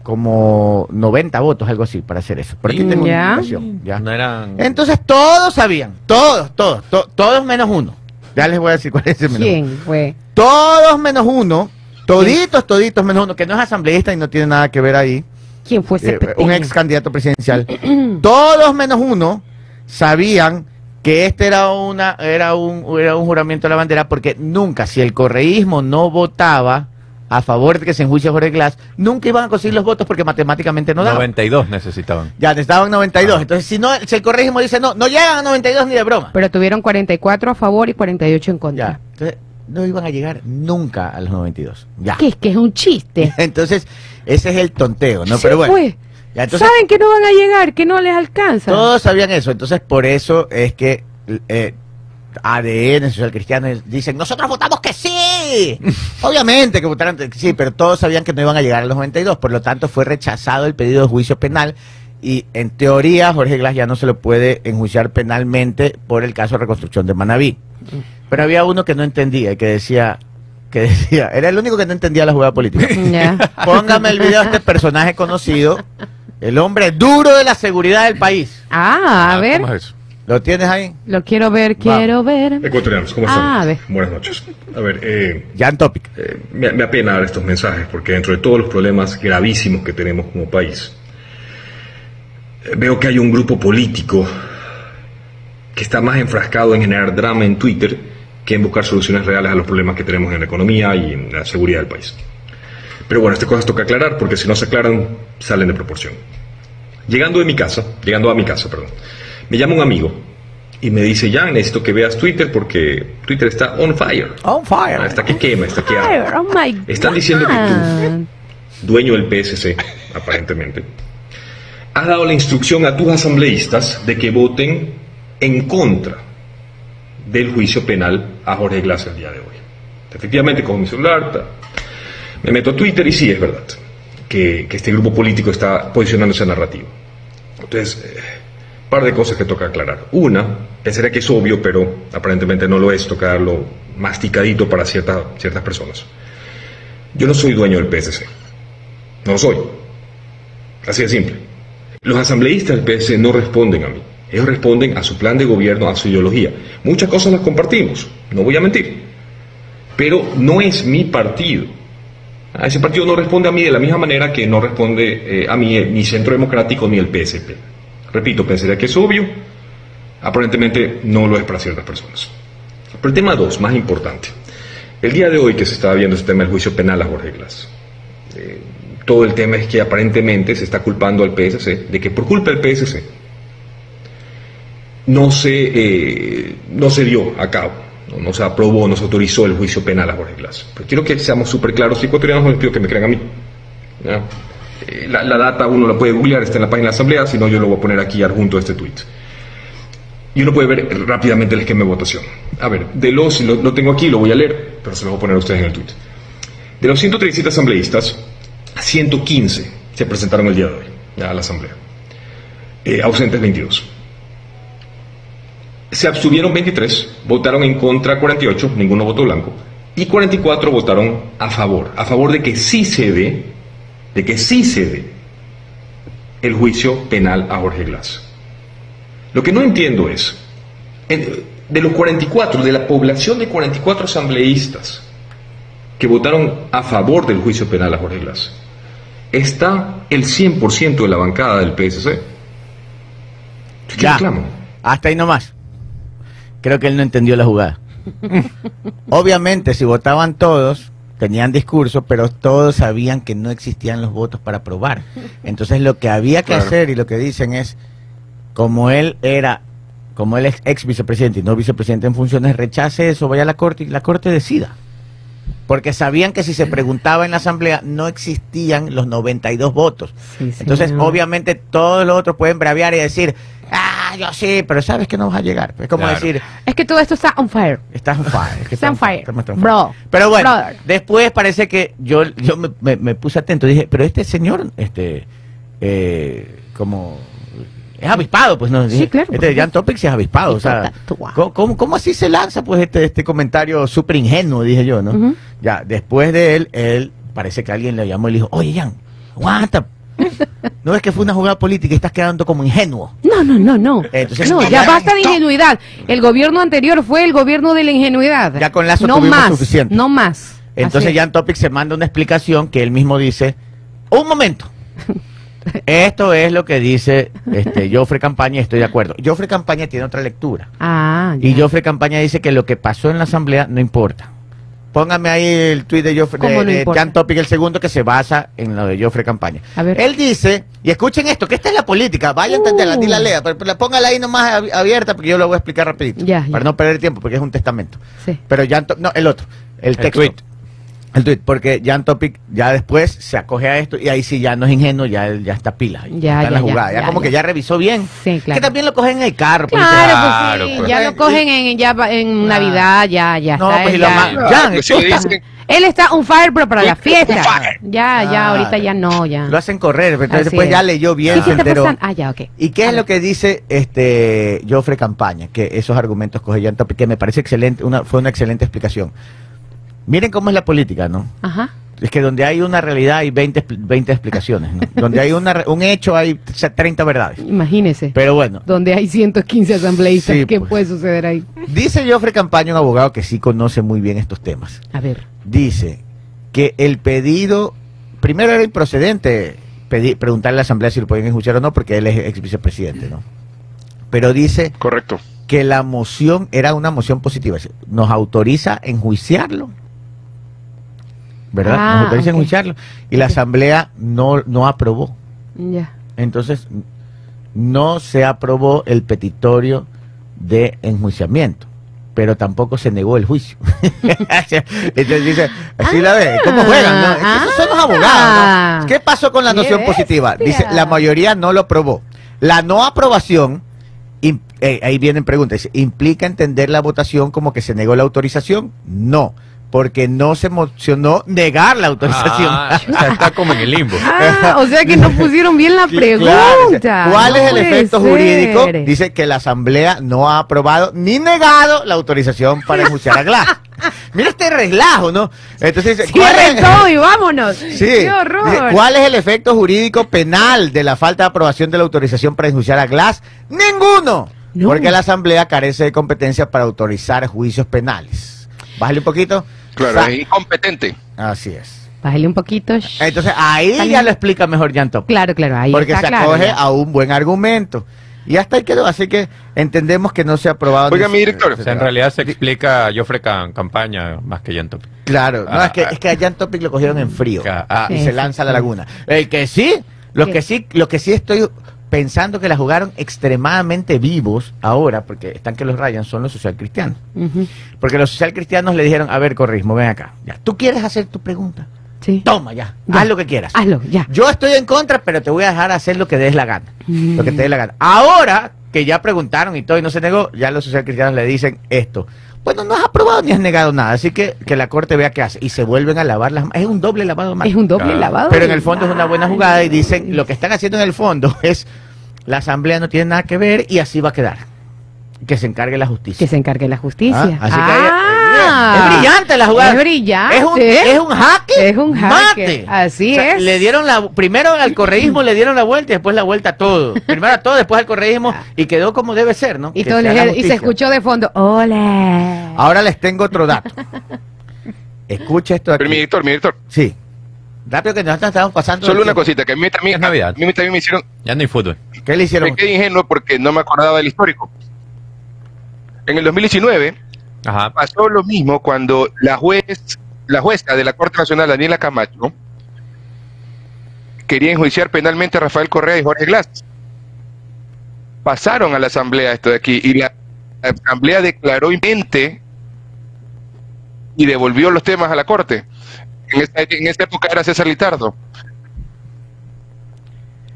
A: como 90 votos, algo así, para hacer eso. Porque tengo
B: Ya.
A: ¿ya?
C: No eran.
A: Entonces todos sabían, todos, todos, to- todos menos uno. Ya les voy a decir cuál es el menos uno.
B: ¿Quién fue?
A: Todos menos uno, toditos, toditos menos uno, que no es asambleísta y no tiene nada que ver ahí,
B: ¿Quién fue ese
A: eh, un ex candidato presidencial. todos menos uno sabían que este era una era un era un juramento de la bandera porque nunca si el correísmo no votaba a favor de que se enjuicie a Jorge Glass, nunca iban a conseguir los votos porque matemáticamente no daban.
C: 92 necesitaban.
A: Ya necesitaban 92.
C: Ah.
A: Entonces, si no si el correísmo dice no, no llegan a 92 ni de broma.
B: Pero tuvieron 44 a favor y 48 en contra.
A: Ya. Entonces, no iban a llegar nunca a los 92. Ya.
B: ¿Qué es que es un chiste?
A: Entonces, ese es el tonteo, ¿no?
B: Sí,
A: Pero bueno.
B: pues.
A: Ya, entonces,
B: Saben que no van a llegar, que no les alcanza.
A: todos sabían eso. Entonces, por eso es que eh, ADN, Social Cristiano, dicen, nosotros votamos que sí. Obviamente que votaron que sí, pero todos sabían que no iban a llegar a los 92, por lo tanto fue rechazado el pedido de juicio penal y en teoría Jorge Glass ya no se lo puede enjuiciar penalmente por el caso de reconstrucción de Manabí. Pero había uno que no entendía y que decía, que decía, era el único que no entendía la jugada política. Póngame el video de este personaje conocido, el hombre duro de la seguridad del país.
B: Ah, a ver,
C: ¿Cómo es eso?
A: ¿Lo tienes ahí?
B: lo quiero ver, quiero ver.
I: Ecuatorianos, ¿cómo
B: Ah,
I: están?
B: a ver.
I: Buenas noches. A ver, eh,
A: Jan Topic.
I: eh, me, me apena dar estos mensajes porque dentro de todos los problemas gravísimos que tenemos como país, eh, veo que hay un grupo político que está más enfrascado en generar drama en Twitter que en buscar soluciones reales a los problemas que tenemos en la economía y en la seguridad del país. Pero bueno, estas cosas toca aclarar porque si no se aclaran, salen de proporción. Llegando de mi casa, llegando a mi casa, perdón, me llama un amigo y me dice, Jan, necesito que veas Twitter porque Twitter está on fire.
A: On fire.
I: Está que quema, está que arde.
B: oh my
I: Están diciendo que
B: God.
I: Dueño del PSC, aparentemente, has dado la instrucción a tus asambleístas de que voten en contra del juicio penal a Jorge Glass el día de hoy. Efectivamente, con mi celular, me meto a Twitter y sí, es verdad que, que este grupo político está posicionándose narrativo. Entonces, eh, par de cosas que toca aclarar. Una, pensaría que es obvio, pero aparentemente no lo es, toca darlo masticadito para ciertas ciertas personas. Yo no soy dueño del PSC. No lo soy. Así de simple. Los asambleístas del PSC no responden a mí. Ellos responden a su plan de gobierno, a su ideología. Muchas cosas las compartimos, no voy a mentir. Pero no es mi partido. A ese partido no responde a mí de la misma manera que no responde eh, a mí eh, ni Centro Democrático ni el PSP. Repito, pensaría que es obvio. Aparentemente no lo es para ciertas personas. Pero el tema dos, más importante. El día de hoy que se estaba viendo este tema del juicio penal a Jorge Glass, eh, todo el tema es que aparentemente se está culpando al PSC de que por culpa del PSC no se, eh, no se dio a cabo, no, se aprobó, no se autorizó el juicio penal a Jorge Glass. Pero quiero que seamos súper claros, ecuatorianos no les pido que me crean a mí. Eh, la, la data uno la puede googlear, está en la página de la Asamblea, si no yo lo voy a poner aquí adjunto a este tweet. Y uno puede ver rápidamente el esquema de votación. A ver, de los, lo, lo tengo aquí, lo voy a leer, pero se lo voy a poner a ustedes en el tweet. De los 137 asambleístas, 115 se presentaron el día de hoy a la asamblea. Eh, ausentes 22. Se abstuvieron 23, votaron en contra 48, ninguno votó blanco, y 44 votaron a favor, a favor de que sí se dé, de que sí se dé el juicio penal a Jorge Glass. Lo que no entiendo es, de los 44, de la población de 44 asambleístas que votaron a favor del juicio penal a Jorge Glass, está el 100% de la bancada del PSC. ¿Qué
A: Ya.
I: reclamo?
A: Hasta ahí nomás. Creo que él no entendió la jugada. Obviamente, si votaban todos, tenían discurso, pero todos sabían que no existían los votos para aprobar. Entonces, lo que había que
I: Claro.
A: hacer y lo que dicen es, como él era, como él es ex vicepresidente y no vicepresidente en funciones, rechace eso, vaya a la corte y la corte decida. Porque sabían que si se preguntaba en la asamblea no existían los 92 votos.
B: Sí,
A: Entonces,
B: señor.
A: obviamente, todos los otros pueden braviar y decir, ah, yo sí, pero sabes que no vas a llegar. Es como
C: Claro.
A: decir,
B: Es que todo esto está on fire.
A: estás on fire. es que
B: Está on fire. Bro.
A: Pero bueno,
B: Brother.
A: después parece que yo, yo me, me- me puse atento. Dije, pero este señor, este, eh, como, es avispado, pues no.
B: Sí,
A: Dije,
B: claro,
A: Este Jan
B: supuesto.
A: Topic sí es avispado. O sea. ¿cómo, cómo, así se lanza, pues, este, este comentario súper ingenuo, dije yo, ¿no? Ya, después de él, él, parece que alguien le llamó y le dijo, oye, Jan, aguanta. No es que fue una jugada política y estás quedando como ingenuo.
B: No, no, no, no.
A: Entonces,
B: no,
A: ya-
B: basta de ingenuidad. El gobierno anterior fue el gobierno de la ingenuidad.
A: Ya con Lazo
B: no
A: tuvimos
B: más,
A: suficiente.
B: No más.
A: Entonces. Jan Topic se manda una explicación que él mismo dice, un momento. Esto es lo que dice este, Joffre Campaña y estoy de acuerdo. Joffre Campaña tiene otra lectura.
B: Ah,
A: Y. Joffre Campaña dice que lo que pasó en la asamblea no importa. Póngame ahí el tuit de, Joffre,
B: ¿Cómo
A: de,
B: no
A: de? Jan Topic el segundo que se basa en lo de Joffre Campaña.
B: A ver.
A: Él dice, y escuchen esto, que esta es la política, vaya a entenderla, ni la
B: Uh.
A: lea, pero, pero póngala ahí nomás ab- abierta porque yo lo voy a explicar rapidito.
B: Ya, ya.
A: Para no perder tiempo porque es un testamento.
B: Sí.
A: Pero Jan no, el otro, el texto.
C: tweet.
A: El tweet, porque Jan Topic ya después se acoge a esto y ahí sí ya no es ingenuo, ya él ya está pila.
B: Ya,
A: está en la
B: ya, ya,
A: jugada. Ya,
B: ya,
A: como
B: ya.
A: que ya revisó bien.
B: Sí, claro.
A: Que también lo cogen en el carro. pues,
B: Claro,
A: dice,
C: Claro,
B: pues sí,
C: pues.
B: ya lo cogen en, ya en Navidad, ya, ya
A: No,
B: está.
A: pues, y
B: él ya-
A: Jan,
E: sí,
B: Él está un fire, pero para la fiesta. Ya, ya,
A: Ah.
B: ahorita ya no, ya.
A: Lo hacen correr, pero entonces
B: Así
A: después ya leyó bien,
B: ¿Qué
A: se enteró.
B: Ah, ya, ok.
A: ¿Y qué es lo que dice este Joffre Campaña? Que esos argumentos coge Jan Topic, que me parece excelente, una, fue una excelente explicación. Miren cómo es la política, ¿no?
B: Ajá.
A: Es que donde hay una realidad hay 20, expl- 20 explicaciones, ¿no? donde hay una, re- un hecho hay 30 verdades.
B: Imagínese.
A: Pero bueno,
B: donde hay 115 asambleístas,
A: Sí,
B: ¿qué
A: pues.
B: puede suceder ahí?
A: dice Joffre Campaña, un abogado que sí conoce muy bien estos temas.
B: A ver.
A: Dice que el pedido, primero era improcedente pedi- preguntarle a la Asamblea si lo podían enjuiciar o no, porque él es ex vicepresidente, ¿no? Pero dice
E: Correcto.
A: que la moción era una moción positiva. Nos autoriza a enjuiciarlo. ¿Verdad?
B: Ah,
A: Nos autoriza a
B: ok.
A: enjuiciarlo. Y la. Asamblea no, no aprobó.
B: Ya.
A: Entonces, no se aprobó el petitorio de enjuiciamiento, pero tampoco se negó el juicio. Entonces dice, así la ve, ¿cómo juegan? no? Esos son los abogados.
B: Ah.
A: ¿no? ¿Qué pasó con la noción positiva? Dice, la mayoría no lo aprobó. La no aprobación, eh, ahí vienen preguntas, dice, ¿implica entender la votación como que se negó la autorización? No, porque no se mocionó negar la autorización.
C: Ah, o sea, está como en el limbo.
B: Ah, o sea que no pusieron bien la pregunta.
A: Claro, ¿Cuál
B: No
A: es el efecto
B: ser.
A: jurídico? Dice que la Asamblea no ha aprobado ni negado la autorización para enjuiciar a Glass. Mira este relajo, ¿no? Entonces dice, ¿cuál
B: Cierren
A: es-
B: todo y vámonos.
A: Sí.
B: Qué horror.
A: Dice, ¿Cuál es el efecto jurídico penal de la falta de aprobación de la autorización para enjuiciar a Glass? Ninguno.
B: No.
A: Porque la Asamblea carece de competencia para autorizar juicios penales. Bájale un poquito.
E: Claro,
A: Sa-
E: es incompetente.
A: Así es.
B: Bájale un poquito.
A: Entonces ahí ya lo explica mejor Jan Top.
B: Claro, claro, ahí
A: porque
B: está
A: se
B: claro,
A: acoge
B: ya.
A: a un buen argumento. Y hasta ahí quedó, así que entendemos que no se ha aprobado.
E: Oiga, mi director.
C: O sea, en realidad se explica Joffre Cam- Campaña más que Yanto.
A: Claro, no,
C: Ah,
A: es, que,
C: ah.
A: es que a Jan Topic lo cogieron en frío
C: Ah,
A: y
B: sí,
A: se
B: sí,
A: lanza a la laguna. El que sí, lo que sí, lo que sí estoy pensando que la jugaron extremadamente vivos ahora, porque están que los rayan, son los socialcristianos.
B: Ujú.
A: Porque los socialcristianos le dijeron, a ver, corrismo, ven acá. Ya, ¿Tú quieres hacer tu pregunta?
B: Sí.
A: Toma ya,
B: Ya.
A: haz lo que quieras.
B: Hazlo, ya.
A: Yo estoy en contra, pero te voy a dejar hacer lo que des la gana.
B: Mm.
A: Lo que te dé la gana. Ahora que ya preguntaron y todo y no se negó, ya los socialcristianos le dicen esto. Bueno, no has aprobado ni has negado nada, así que que la corte vea qué hace. Y se vuelven a lavar las manos. Es un doble lavado de manos.
B: Es un doble
C: Claro.
B: lavado.
A: Pero en el fondo es una buena jugada y dicen, lo que están haciendo en el fondo es, la asamblea no tiene nada que ver y así va a quedar. Que se encargue la justicia.
B: Que se encargue la justicia.
A: Ah, así que
B: Ah.
A: es brillante la jugada.
B: Es brillante.
A: Es un, es un jaque.
B: Es un jaque.
A: mate.
B: Así
A: O sea,
B: es.
A: Le dieron la, primero al correísmo le dieron la vuelta y después la vuelta a todo. Primero a todo, después al correísmo y quedó como debe ser, ¿no?
B: Y, todo se escuchó de fondo, ¡Hola!
A: Ahora les tengo otro dato. Escucha esto
E: Pero mi
A: aquí.
E: director, mi director.
A: Sí. Rápido que nosotros estamos pasando.
E: Solo una
A: tiempo.
E: cosita, que a mí también,
C: Es Navidad.
E: a mí también me hicieron,
C: Ya no hay fútbol.
A: ¿Qué le hicieron?
E: me quedé ingenuo porque no me acordaba del histórico. En el 2019
C: Ajá.
E: pasó lo mismo cuando la juez, la jueza de la Corte Nacional, Daniela Camacho, quería enjuiciar penalmente a Rafael Correa y Jorge Glass. Pasaron a la asamblea esto de aquí y la, la asamblea declaró impente y devolvió los temas a la Corte. En esa, en esa época era César Litardo.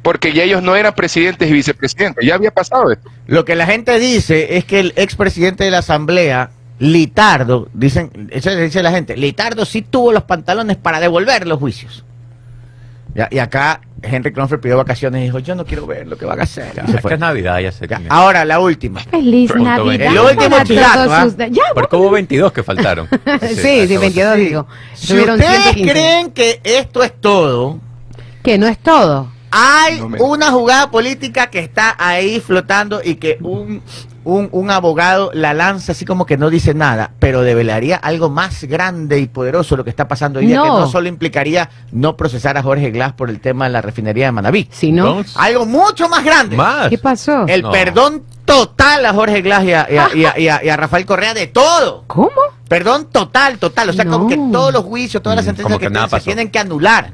E: Porque ya ellos no eran presidentes y vicepresidentes, ya había pasado esto.
A: Lo que la gente dice es que el expresidente de la asamblea, Litardo, dicen, eso dice la gente, Litardo sí tuvo los pantalones para devolver los juicios. Ya, y acá Henry Cronford pidió vacaciones y dijo, yo no quiero ver lo que van a hacer. Y se
C: Es
A: fue.
C: que es Navidad, ya sé.
A: Ya, Ahora, la última.
B: Feliz
C: Pronto
B: Navidad.
C: ven.
A: El último
B: todos
A: ¿ah?
B: Ya,
C: Porque hubo 22 que faltaron.
B: Sí, sí,
C: acabó.
B: 22
A: Sí.
B: digo.
A: Si ustedes
B: 115.
A: creen que esto es todo,
B: Que no es todo.
A: Hay
E: No me-
A: una jugada política que está ahí flotando y que un, un, un abogado la lanza así como que no dice nada, pero develaría algo más grande y poderoso lo que está pasando hoy día,
B: No.
A: que no solo implicaría no procesar a Jorge Glass por el tema de la refinería de Manabí.
B: Si no,
C: Entonces,
A: Algo mucho más grande.
C: Más.
B: ¿qué pasó?
A: El
C: No.
A: perdón total a Jorge Glass y a, y a- y a- y a- y a Rafael Correa de todo.
B: ¿Cómo?
A: Perdón total, total. O sea, como
B: No.
A: que todos los juicios, todas las
C: Mm,
A: sentencias
C: como
A: que,
C: que
A: tienen, se tienen que anular.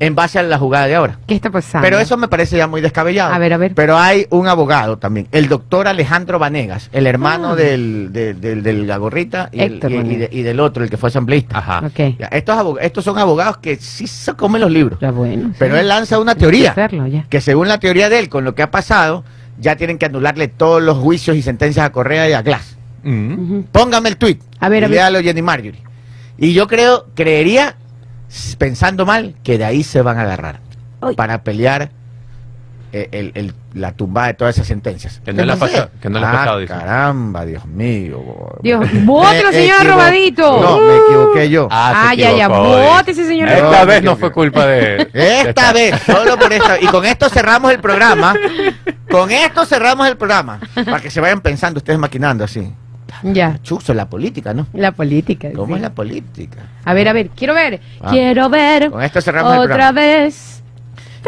A: En base a la jugada de ahora.
B: ¿Qué está pasando?
A: Pero eso me parece ya muy descabellado.
B: A ver, a ver.
A: Pero hay un abogado también, el doctor Alejandro Vanegas, el hermano
B: Ah.
A: del, del, del, del la gorrita y, el-
B: Héctor
A: y- y
B: Vanegas.
A: de- y del otro, el que fue asambleísta.
C: Ajá.
B: Ok.
A: Ya, estos, abog- estos son abogados que sí se comen los libros.
B: Ya bueno.
A: Pero
B: sí.
A: él lanza una
B: que
A: teoría,
B: hacerlo ya.
A: que según la teoría de él, con lo que ha pasado, ya tienen que anularle todos los juicios y sentencias a Correa y a Glass.
C: Mm.
A: Póngame el tweet.
B: A ver,
A: y
B: a ver.
A: léalo Jenny Marjorie. Y yo creo, creería, pensando mal, que de ahí se van a agarrar para pelear eh, el- el- la tumbada de todas esas sentencias.
C: Que no le ha pasado- que no le ha
A: Ah,
C: pasado, dice.
A: Caramba, Dios mío.
B: Dios,
A: Me
B: ¡bótelo, señor Robadito!
A: No, me equivoqué yo.
B: Ah,
C: se
B: ya, ya,
C: equivocó, dice.
B: bote ese señor
C: Esta vez no fue culpa de. de
A: Esta vez, solo por esta. Y con esto cerramos el programa. Con esto cerramos el programa. Para que se vayan pensando ustedes maquinando así.
B: Ya,
A: Chuzo, la política, ¿no?
B: la política.
A: ¿Cómo
B: sí.
A: es la política?
B: A ver, a ver, quiero ver.
A: Ah.
B: Quiero ver
A: Con esto cerramos el
B: otra
A: programa.
B: vez.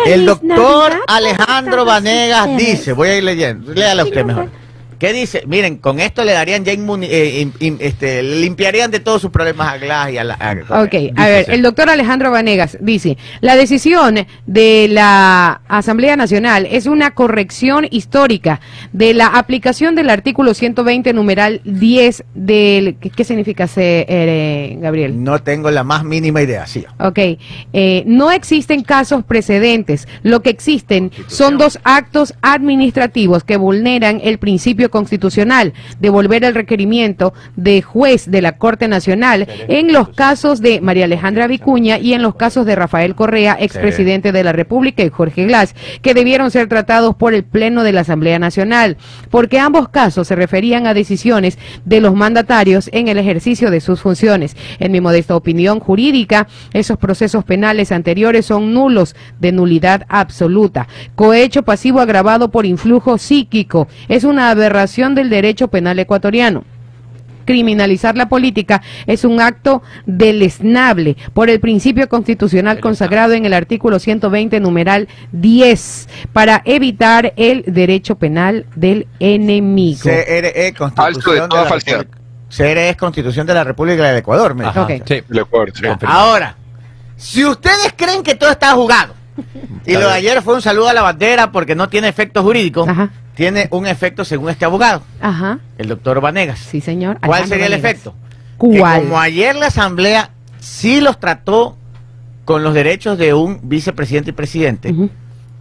A: El doctor
B: Navidad
A: Alejandro Vanegas dice, voy a ir leyendo, léala usted mejor. ¿Qué dice? Miren, con esto le darían ya inmuni- eh, este, limpiarían de todos sus problemas a Glass y a la... a-
B: Ok, a ver, el doctor Alejandro Vanegas dice, la decisión de la Asamblea Nacional es una corrección histórica de la aplicación del artículo 120, numeral 10 del... ¿Qué, qué significa ese, eh, Gabriel?
A: No tengo la más mínima idea, sí.
B: Ok, eh, no existen casos precedentes. Lo que existen son dos actos administrativos que vulneran el principio constitucional, devolver el requerimiento de juez de la Corte Nacional en los casos de María Alejandra Vicuña y en los casos de Rafael Correa, expresidente de la República, y Jorge Glass, que debieron ser tratados por el Pleno de la Asamblea Nacional, porque ambos casos se referían a decisiones de los mandatarios en el ejercicio de sus funciones. En mi modesta opinión jurídica, esos procesos penales anteriores son nulos, de nulidad absoluta. Cohecho pasivo agravado por influjo psíquico es una aberración del derecho penal ecuatoriano. Criminalizar la política es un acto deleznable por el principio constitucional consagrado en el artículo 120, numeral 10, para evitar el derecho penal del enemigo.
A: CRE,
E: Falso de
A: Constitución
E: toda
A: la
E: falsedad.
A: República- CRE es Constitución de la República del Ecuador. me
C: Ajá,
A: dijo.
B: Ok.
C: sí.
E: El Ecuador, sí.
A: Ya, Ahora, si ustedes creen que todo está jugado, y lo de ayer fue un saludo a la bandera porque no tiene efecto jurídico,
B: Ajá.
A: Tiene un efecto según este abogado,
B: Ajá,
A: el doctor Vanegas.
B: sí señor.
A: ¿Cuál
B: Alejandro
A: sería el
B: Vanegas.
A: efecto? Como ayer la Asamblea sí los trató con los derechos de un vicepresidente y presidente,
B: Ujú.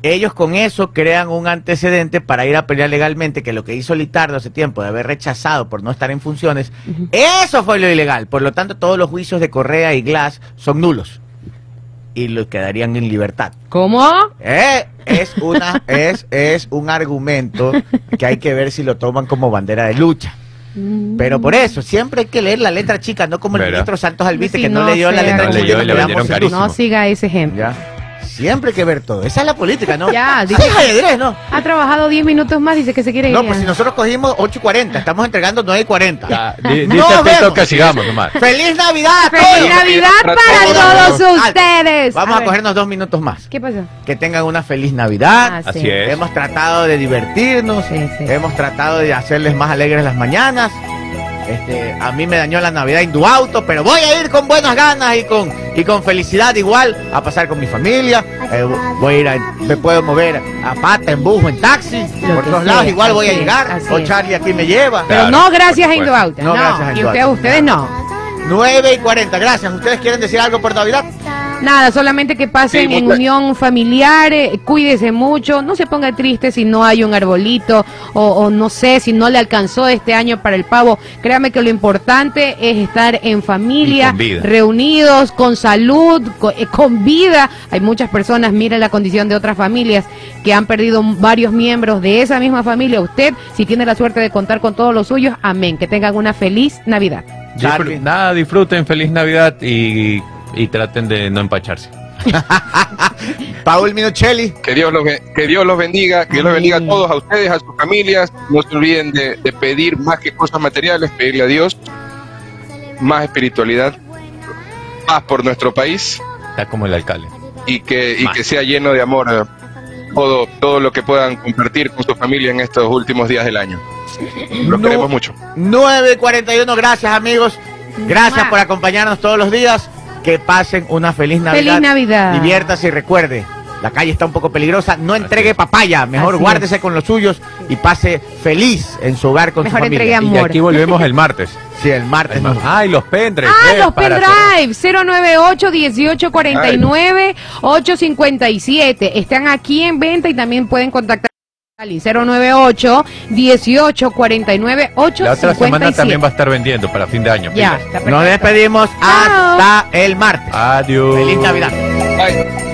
A: ellos con eso crean un antecedente para ir a pelear legalmente, que lo que hizo Litardo hace tiempo de haber rechazado por no estar en funciones, eso fue lo ilegal. Por lo tanto, todos los juicios de Correa y Glass son nulos y los quedarían en libertad.
B: ¿Cómo?
A: Eh, es una es es un argumento que hay que ver si lo toman como bandera de lucha. Pero por eso, siempre hay que leer la letra chica, no como el
C: ¿Verdad?
A: ministro Santos Alvite,
B: Sí,
A: que no,
B: no
A: leyó la
B: sea
A: letra
C: No
A: chica. que
C: le
A: sin
C: carísimo.
B: No siga ese ejemplo.
A: ya. Siempre hay que ver todo. Esa es la política, ¿no?
B: Ya,
A: Sí,
B: dice-
A: ajedrez, ¿no?
B: Ha trabajado 10 minutos más, dice que se quiere ir.
A: No,
B: ya.
A: pues si nosotros cogimos 8 y 40, estamos entregando 9 y 40.
C: Ya, di-
A: Nos
C: dice
A: vemos.
C: que sigamos nomás.
A: ¡Feliz Navidad a
B: ¡Feliz
A: todos!
B: Navidad
E: Para todos.
B: ustedes!
A: Vamos a, cogernos dos minutos más.
B: ¿Qué pasó?
A: Que tengan una feliz Navidad.
B: Ah,
C: Así
B: sí.
C: es.
A: Hemos tratado de divertirnos,
B: Sí, sí.
A: hemos tratado de hacerles más alegres las mañanas. Este, a mí me dañó la Navidad Induauto, pero voy a ir con buenas ganas y con, y con felicidad igual a pasar con mi familia. Eh, voy a ir, a- me puedo mover a pata, en bus, o en taxi,
B: Lo
A: por todos
B: sea,
A: lados igual voy a llegar. O. Charlie aquí me lleva.
B: Pero
C: Claro,
B: no gracias a. Induauta.
A: No
B: No,
A: gracias a
B: y
A: Induauta.
B: usted- ustedes no.
A: 9 y 40, gracias. ¿Ustedes quieren decir algo por Navidad?
B: Nada, solamente que pasen
E: Sí,
B: en unión familiar, eh, cuídese mucho, no se ponga triste si no hay un arbolito o, o no sé si no le alcanzó este año para el pavo. Créame que lo importante es estar en familia,
C: con
B: reunidos, con salud, eh, con, vida. Hay muchas personas, mire la condición de otras familias que han perdido varios miembros de esa misma familia. Usted, si tiene la suerte de contar con todos los suyos, amén. Que tengan una feliz Navidad.
C: Disfr- nada, disfruten, feliz Navidad y, y traten de no empacharse.
A: Paul Minuchelli.
E: Que Dios los, que Dios los bendiga, que Dios los bendiga a todos, a ustedes, a sus familias. No se olviden de, de pedir más que cosas materiales, pedirle a Dios más espiritualidad, paz por nuestro país
C: Está como el alcalde.
E: y que, y
C: Más.
E: que sea lleno de amor todo, todo lo que puedan compartir con su familia en estos últimos días del año. Los
A: No.
E: queremos mucho.
A: 9.41, gracias amigos. Gracias por acompañarnos todos los días. Que pasen una feliz Navidad.
B: Feliz Navidad.
A: Diviértase y recuerde, la calle está un poco peligrosa. No entregue papaya, mejor
B: Así
A: guárdese
B: es.
A: con los suyos y pase feliz en su hogar con
B: Mejor
A: su familia.
C: Y
B: amor.
C: aquí volvemos el martes.
A: Sí, el martes.
C: Ay, los pendrives.
B: Ah,
C: eh,
B: los
C: para
B: pendrive 098 1849 857 están aquí en venta y también pueden contactar 098 1849
C: La otra semana también
B: 857.
C: va a estar vendiendo para fin de año.
B: Ya, está
A: Nos despedimos
B: Chao.
A: hasta el martes.
C: Adiós.
A: Feliz Navidad.
E: Bye.